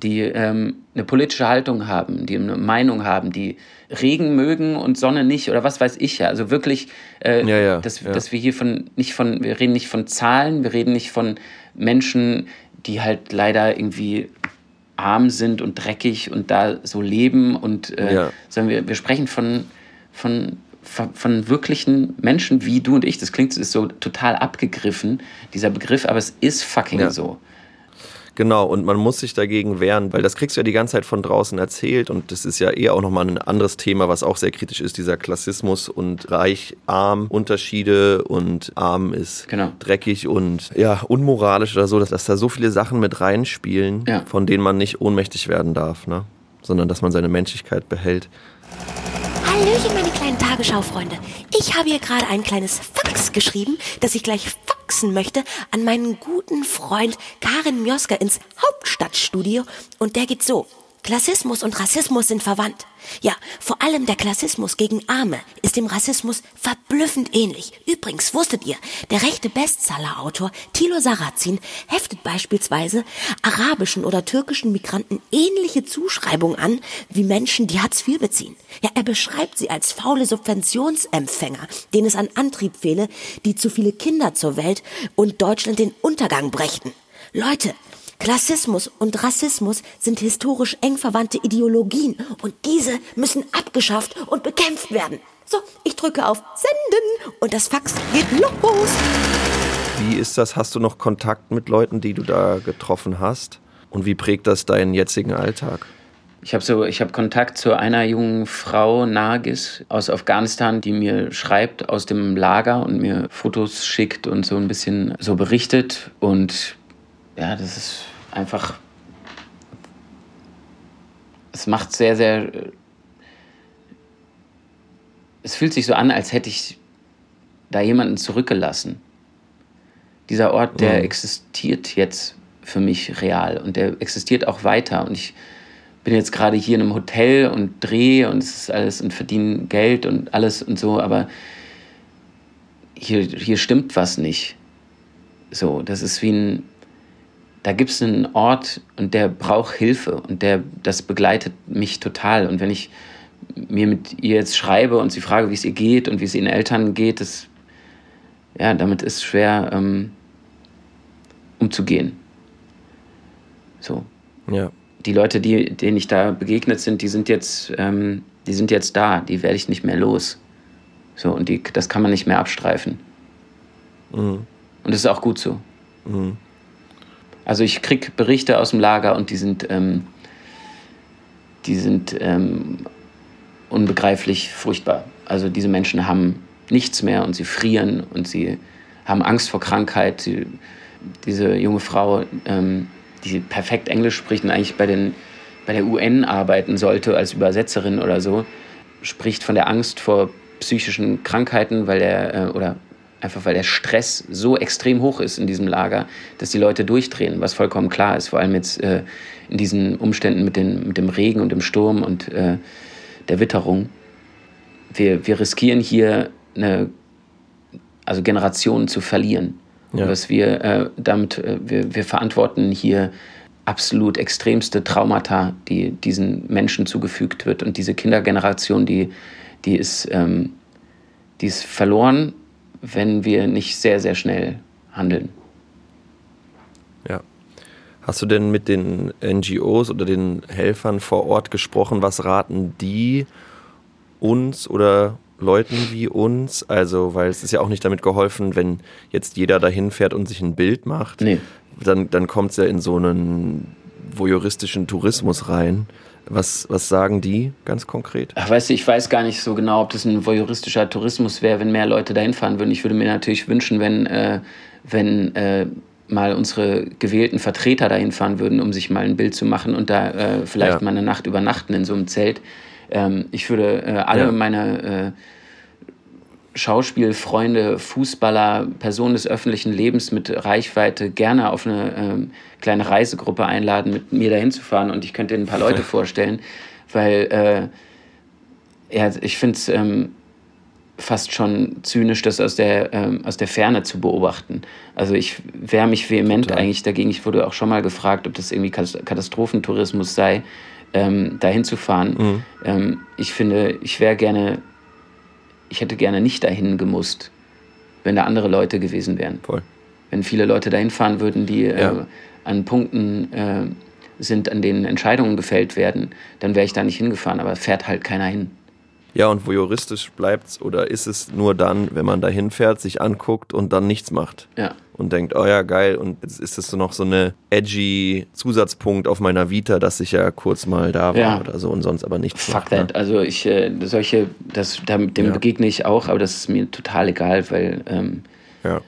die ähm, eine politische Haltung haben, die eine Meinung haben, die Regen mögen und Sonne nicht oder was weiß ich ja. Also wirklich, äh, ja, ja, dass, ja. dass wir hier von nicht von, wir reden nicht von Zahlen, wir reden nicht von Menschen, die halt leider irgendwie arm sind und dreckig und da so leben und äh, sondern wir, wir sprechen von, von, von, von wirklichen Menschen wie du und ich. Das klingt ist so total abgegriffen, dieser Begriff, aber es ist fucking
Ja.
so.
Genau, und man muss sich dagegen wehren, weil das kriegst du ja die ganze Zeit von draußen erzählt und das ist ja eher auch nochmal ein anderes Thema, was auch sehr kritisch ist, dieser Klassismus und reich, arm, Unterschiede und arm ist
Genau.
dreckig und ja, unmoralisch oder so, dass, dass da so viele Sachen mit reinspielen,
Ja.
von denen man nicht ohnmächtig werden darf, ne? sondern dass man seine Menschlichkeit behält.
Hallöchen, meine kleinen Tagesschaufreunde. Ich habe hier gerade ein kleines Fax geschrieben, das ich gleich faxen möchte an meinen guten Freund Karin Mioska ins Hauptstadtstudio. Und der geht so. Klassismus und Rassismus sind verwandt. Ja, vor allem der Klassismus gegen Arme ist dem Rassismus verblüffend ähnlich. Übrigens, wusstet ihr, der rechte Bestsellerautor Thilo Sarrazin heftet beispielsweise arabischen oder türkischen Migranten ähnliche Zuschreibungen an wie Menschen, die Hartz IV beziehen. Ja, er beschreibt sie als faule Subventionsempfänger, denen es an Antrieb fehle, die zu viele Kinder zur Welt und Deutschland den Untergang brächten. Leute, Klassismus und Rassismus sind historisch eng verwandte Ideologien und diese müssen abgeschafft und bekämpft werden. So, ich drücke auf Senden und das Fax geht los.
Wie ist das? Hast du noch Kontakt mit Leuten, die du da getroffen hast? Und wie prägt das deinen jetzigen Alltag?
Ich habe so, ich habe Kontakt zu einer jungen Frau, Nargis, aus Afghanistan, die mir schreibt aus dem Lager und mir Fotos schickt und so ein bisschen so berichtet. Und ja, das ist einfach. Es macht sehr, sehr. Es fühlt sich so an, als hätte ich da jemanden zurückgelassen. Dieser Ort, der
Mhm.
existiert jetzt für mich real und der existiert auch weiter. Und ich bin jetzt gerade hier in einem Hotel und drehe und es ist alles und verdiene Geld und alles und so, aber hier, hier stimmt was nicht. So, das ist wie ein, da gibt es einen Ort und der braucht Hilfe und der, das begleitet mich total. Und wenn ich mir mit ihr jetzt schreibe und sie frage, wie es ihr geht und wie es ihren Eltern geht, das, ja, damit ist schwer ähm, umzugehen. So,
Ja.
die Leute, die, denen ich da begegnet sind, die sind jetzt, ähm, die sind jetzt da, die werde ich nicht mehr los. So, und die, das kann man nicht mehr abstreifen.
Mhm.
Und das ist auch gut so.
Mhm.
Also ich krieg Berichte aus dem Lager und die sind, ähm, die sind ähm, unbegreiflich furchtbar. Also diese Menschen haben nichts mehr und sie frieren und sie haben Angst vor Krankheit. Sie, diese junge Frau, ähm, die perfekt Englisch spricht und eigentlich bei, den, bei der UN arbeiten sollte als Übersetzerin oder so, spricht von der Angst vor psychischen Krankheiten, weil der, äh, oder einfach weil der Stress so extrem hoch ist in diesem Lager, dass die Leute durchdrehen, was vollkommen klar ist, vor allem jetzt äh, in diesen Umständen mit, den, mit dem Regen und dem Sturm und äh, der Witterung. Wir, wir riskieren hier eine, also Generationen zu verlieren.
Ja.
Was wir äh, damit, äh, wir, wir verantworten hier absolut extremste Traumata, die diesen Menschen zugefügt wird. Und diese Kindergeneration, die, die, ist, ähm, die ist verloren, wenn wir nicht sehr, sehr schnell handeln.
Ja. Hast du denn mit den NGOs oder den Helfern vor Ort gesprochen? Was raten die uns oder Leuten wie uns? Also, weil es ist ja auch nicht damit geholfen, wenn jetzt jeder dahin fährt und sich ein Bild macht.
Nee.
Dann, dann kommt es ja in so einen voyeuristischen Tourismus rein. Was, was sagen die ganz konkret?
Ach, weißt du, ich weiß gar nicht so genau, ob das ein voyeuristischer Tourismus wäre, wenn mehr Leute dahin fahren würden. Ich würde mir natürlich wünschen, wenn, äh, wenn äh, mal unsere gewählten Vertreter dahin fahren würden, um sich mal ein Bild zu machen und da äh, vielleicht
Ja.
mal eine Nacht übernachten in so einem Zelt. Ähm, ich würde äh, alle
Ja.
meine äh, Schauspielfreunde, Fußballer, Personen des öffentlichen Lebens mit Reichweite gerne auf eine ähm, kleine Reisegruppe einladen, mit mir dahin zu fahren und ich könnte ihnen ein paar Leute vorstellen, weil äh, ja, ich finde es ähm, fast schon zynisch, das aus der, ähm, aus der Ferne zu beobachten. Also ich wehre mich vehement
Total.
eigentlich dagegen. Ich wurde auch schon mal gefragt, ob das irgendwie Katastrophentourismus sei, ähm, dahin zu fahren.
Mhm.
Ähm, ich finde, ich wäre gerne, ich hätte gerne nicht dahin gemusst, wenn da andere Leute gewesen wären.
Voll.
Wenn viele Leute dahin fahren würden, die äh,
Ja.
an Punkten äh, sind, an denen Entscheidungen gefällt werden, dann wäre ich da nicht hingefahren, aber fährt halt keiner hin.
Ja, und wo juristisch bleibt's oder ist es nur dann, wenn man da hinfährt, sich anguckt und dann nichts macht?
Ja.
Und denkt, oh ja, geil, und jetzt ist es so noch so eine edgy Zusatzpunkt auf meiner Vita, dass ich ja kurz mal da war
Ja.
oder so und sonst aber nichts
Fuck
macht,
that. Also ich, äh, solche, das, dem, dem
Ja.
begegne ich auch, aber das ist mir total egal, weil ähm,
Ja.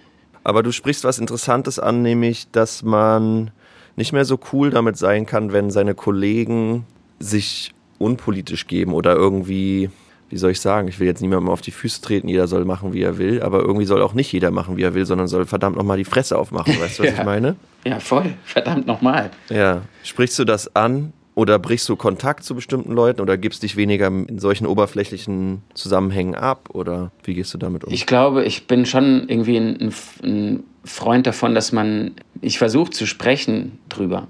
Aber du sprichst was Interessantes an, nämlich, dass man nicht mehr so cool damit sein kann, wenn seine Kollegen sich unpolitisch geben oder irgendwie, wie soll ich sagen, ich will jetzt niemandem auf die Füße treten, jeder soll machen, wie er will, aber irgendwie soll auch nicht jeder machen, wie er will, sondern soll verdammt nochmal die Fresse aufmachen, weißt du, was
Ja.
ich meine?
ja voll, verdammt nochmal.
Ja. Sprichst du das an oder brichst du Kontakt zu bestimmten Leuten oder gibst dich weniger in solchen oberflächlichen Zusammenhängen ab oder wie gehst du damit um?
Ich glaube, ich bin schon irgendwie ein, ein Freund davon, dass man, ich versuche zu sprechen drüber.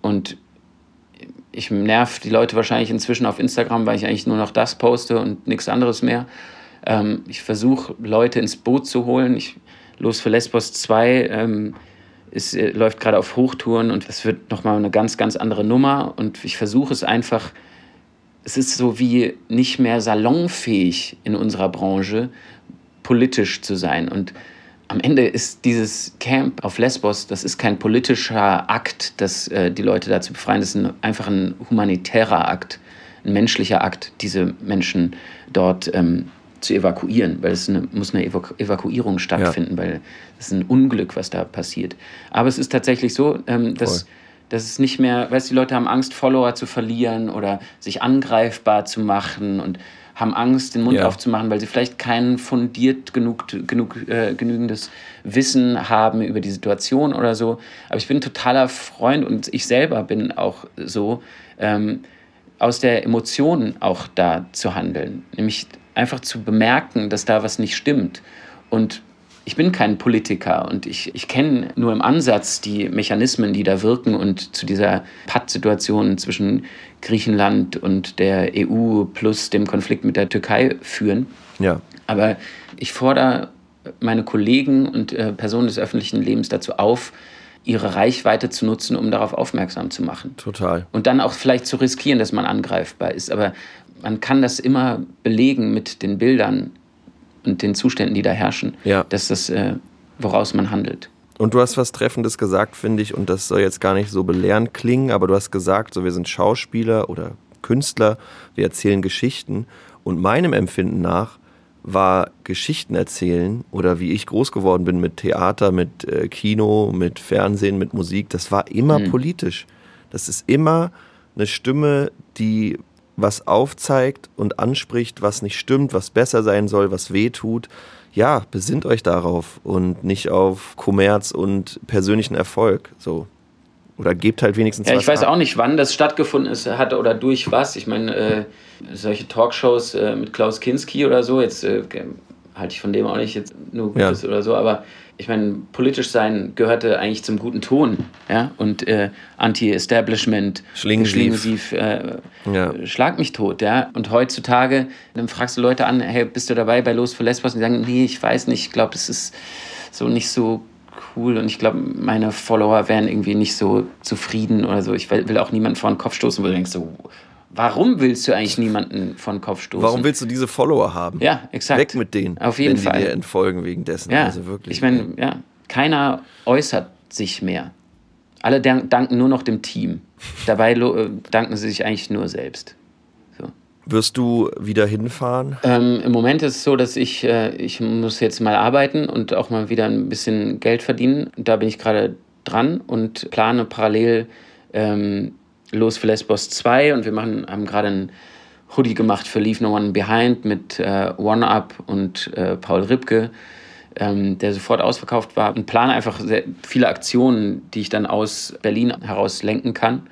Und ich nerv die Leute wahrscheinlich inzwischen auf Instagram, weil ich eigentlich nur noch das poste und nichts anderes mehr. Ähm, ich versuche, Leute ins Boot zu holen. Ich, Los für Lesbos 2 ähm, ist, äh, läuft gerade auf Hochtouren und es wird nochmal eine ganz, ganz andere Nummer. Und ich versuche es einfach, es ist so wie nicht mehr salonfähig in unserer Branche, politisch zu sein. Und am Ende ist dieses Camp auf Lesbos, das ist kein politischer Akt, das äh, die Leute da zu befreien, das ist ein, einfach ein humanitärer Akt, ein menschlicher Akt, diese Menschen dort ähm, zu evakuieren, weil es eine, muss eine Evaku Evakuierung stattfinden, weil es ist ein Unglück, was da passiert. Aber es ist tatsächlich so, ähm, dass
Voll.
dass es nicht mehr, weißt du, die Leute haben Angst, Follower zu verlieren oder sich angreifbar zu machen und haben Angst, den Mund
Ja.
aufzumachen, weil sie vielleicht kein fundiert genug, genug, äh, genügendes Wissen haben über die Situation oder so. Aber ich bin ein totaler Freund und ich selber bin auch so, ähm, aus der Emotion auch da zu handeln. Nämlich einfach zu bemerken, dass da was nicht stimmt. Und ich bin kein Politiker und ich, ich kenne nur im Ansatz die Mechanismen, die da wirken und zu dieser Pattsituation zwischen Griechenland und der EU plus dem Konflikt mit der Türkei führen.
ja.
Aber ich fordere meine Kollegen und äh, Personen des öffentlichen Lebens dazu auf, ihre Reichweite zu nutzen, um darauf aufmerksam zu machen.
Total.
Und dann auch vielleicht zu riskieren, dass man angreifbar ist. Aber man kann das immer belegen mit den Bildern und den Zuständen, die da herrschen,
Ja.
dass das, äh, woraus man handelt.
Und du hast was Treffendes gesagt, finde ich, und das soll jetzt gar nicht so belehrend klingen, aber du hast gesagt, so wir sind Schauspieler oder Künstler, wir erzählen Geschichten. Und meinem Empfinden nach war Geschichten erzählen oder wie ich groß geworden bin mit Theater, mit äh, Kino, mit Fernsehen, mit Musik, das war immer politisch. Das ist immer eine Stimme, die was aufzeigt und anspricht, was nicht stimmt, was besser sein soll, was weh tut. Ja, besinnt euch darauf und nicht auf Kommerz und persönlichen Erfolg. So. Oder gebt halt wenigstens
Ja,
was
ich weiß
ab.
auch nicht, wann das stattgefunden ist, hat oder durch was. Ich meine, äh, solche Talkshows äh, mit Klaus Kinski oder so, jetzt äh, halte ich von dem auch nicht jetzt nur
Ja.
Gutes oder so, aber ich meine, politisch sein gehörte eigentlich zum guten Ton, ja, und äh, Anti-Establishment.
Schlingensief,
äh,
Ja.
schlag mich tot, ja. Und heutzutage, dann fragst du Leute an, hey, bist du dabei bei Los für Lesbos? Und die sagen, nee, ich weiß nicht, ich glaube, das ist so nicht so cool und ich glaube, meine Follower wären irgendwie nicht so zufrieden oder so. Ich will will auch niemanden vor den Kopf stoßen, wo du denkst so, warum willst du eigentlich niemanden vor den Kopf stoßen?
Warum willst du diese Follower haben?
Ja, exakt.
Weg mit denen.
Auf jeden
wenn
Fall.
die dir entfolgen wegen dessen.
Ja,
Also wirklich.
ich meine, ja, keiner äußert sich mehr. Alle dank- danken nur noch dem Team. Dabei äh, danken sie sich eigentlich nur selbst.
Wirst du wieder hinfahren?
Ähm, Im Moment ist es so, dass ich, äh, ich muss jetzt mal arbeiten und auch mal wieder ein bisschen Geld verdienen. Da bin ich gerade dran und plane parallel ähm, Los für Lesbos 2 und wir machen, haben gerade ein Hoodie gemacht für Leave No One Behind mit äh, One Up und äh, Paul Ripke, ähm, der sofort ausverkauft war und plane einfach sehr viele Aktionen, die ich dann aus Berlin heraus lenken kann,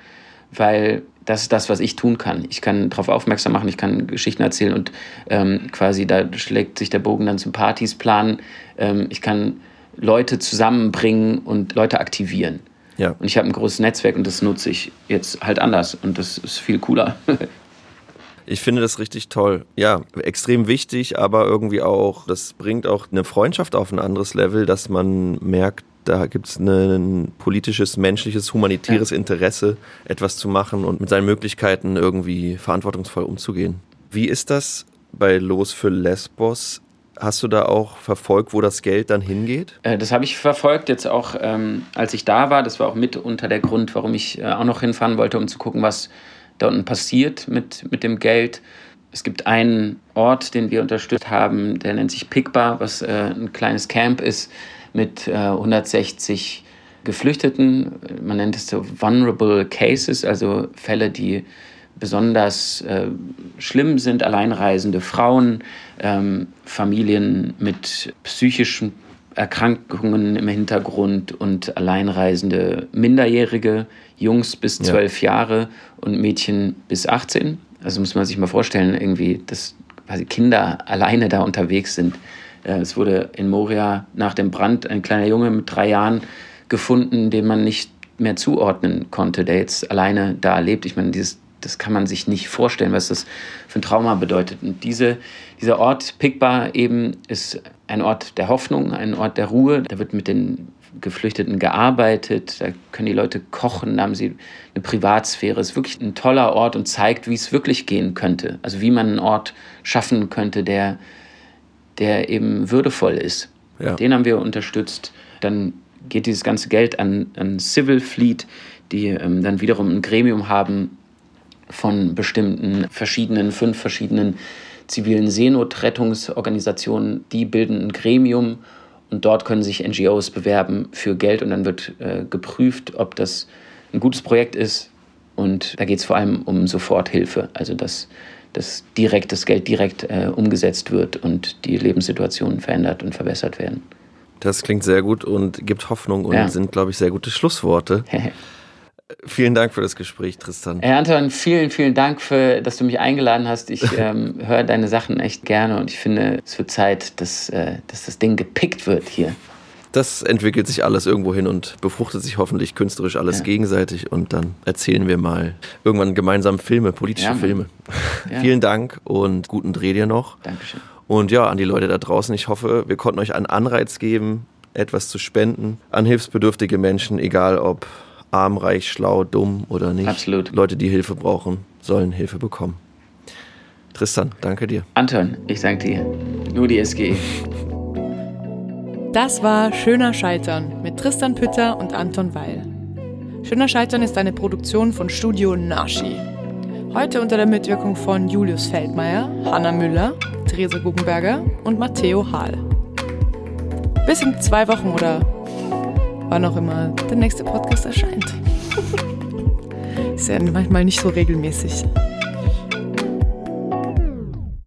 weil das ist das, was ich tun kann. Ich kann darauf aufmerksam machen, ich kann Geschichten erzählen und ähm, quasi da schlägt sich der Bogen dann zum Partys planen. Ähm, ich kann Leute zusammenbringen und Leute aktivieren.
Ja.
Und ich habe ein großes Netzwerk und das nutze ich jetzt halt anders und das ist viel cooler.
Ich finde das richtig toll. Ja, extrem wichtig, aber irgendwie auch, das bringt auch eine Freundschaft auf ein anderes Level, dass man merkt, da gibt es ein politisches, menschliches, humanitäres ja. Interesse, etwas zu machen und mit seinen Möglichkeiten irgendwie verantwortungsvoll umzugehen. Wie ist das bei Los für Lesbos? Hast du da auch verfolgt, wo das Geld dann hingeht?
Äh, das habe ich verfolgt jetzt auch, ähm, als ich da war. Das war auch mit unter der Grund, warum ich äh, auch noch hinfahren wollte, um zu gucken, was da unten passiert mit, mit dem Geld. Es gibt einen Ort, den wir unterstützt haben, der nennt sich Pikba, was äh, ein kleines Camp ist mit äh, 160 Geflüchteten. Man nennt es so Vulnerable Cases, also Fälle, die besonders äh, schlimm sind, alleinreisende Frauen, ähm, Familien mit psychischen Erkrankungen im Hintergrund und alleinreisende Minderjährige, Jungs bis zwölf ja. Jahre und Mädchen bis 18. Also muss man sich mal vorstellen, irgendwie, dass quasi Kinder alleine da unterwegs sind. Äh, es wurde in Moria nach dem Brand ein kleiner Junge mit drei Jahren gefunden, den man nicht mehr zuordnen konnte, der jetzt alleine da lebt. Ich meine, dieses das kann man sich nicht vorstellen, was das für ein Trauma bedeutet. Und diese, dieser Ort Pikba eben ist ein Ort der Hoffnung, ein Ort der Ruhe. Da wird mit den Geflüchteten gearbeitet, da können die Leute kochen, da haben sie eine Privatsphäre. Es ist wirklich ein toller Ort und zeigt, wie es wirklich gehen könnte. Also wie man einen Ort schaffen könnte, der, der eben würdevoll ist. Ja. Den haben wir unterstützt. Dann geht dieses ganze Geld an, an Civil Fleet, die ähm, dann wiederum ein Gremium haben, von bestimmten verschiedenen, fünf verschiedenen zivilen Seenotrettungsorganisationen. Die bilden ein Gremium und dort können sich NGOs bewerben für Geld und dann wird äh, geprüft, ob das ein gutes Projekt ist. Und da geht es vor allem um Soforthilfe, also dass, dass direkt das Geld direkt äh, umgesetzt wird und die Lebenssituationen verändert und verbessert werden.
Das klingt sehr gut und gibt Hoffnung und ja. sind, glaube ich, sehr gute Schlussworte. Vielen Dank für das Gespräch, Tristan.
Herr Anton, vielen, vielen Dank, für, dass du mich eingeladen hast. Ich ähm, höre deine Sachen echt gerne und ich finde, es wird Zeit, dass, äh, dass das Ding gepickt wird hier.
Das entwickelt sich alles irgendwo hin und befruchtet sich hoffentlich künstlerisch alles ja. gegenseitig und dann erzählen wir mal irgendwann gemeinsam Filme, politische ja, Filme. Ja. Vielen Dank und guten Dreh dir noch.
Dankeschön.
Und ja, an die Leute da draußen, ich hoffe, wir konnten euch einen Anreiz geben, etwas zu spenden an hilfsbedürftige Menschen, egal ob arm, reich, schlau, dumm oder nicht.
Absolut.
Leute, die Hilfe brauchen, sollen Hilfe bekommen. Tristan, danke dir.
Anton, ich danke dir. Nur die SG.
Das war Schöner Scheitern mit Tristan Pütter und Anton Weil. Schöner Scheitern ist eine Produktion von Studio Nashi. Heute unter der Mitwirkung von Julius Feldmeier, Hanna Müller, Theresa Guggenberger und Matteo Hahl. Bis in zwei Wochen oder wann auch immer der nächste Podcast erscheint. Ist ja manchmal nicht so regelmäßig.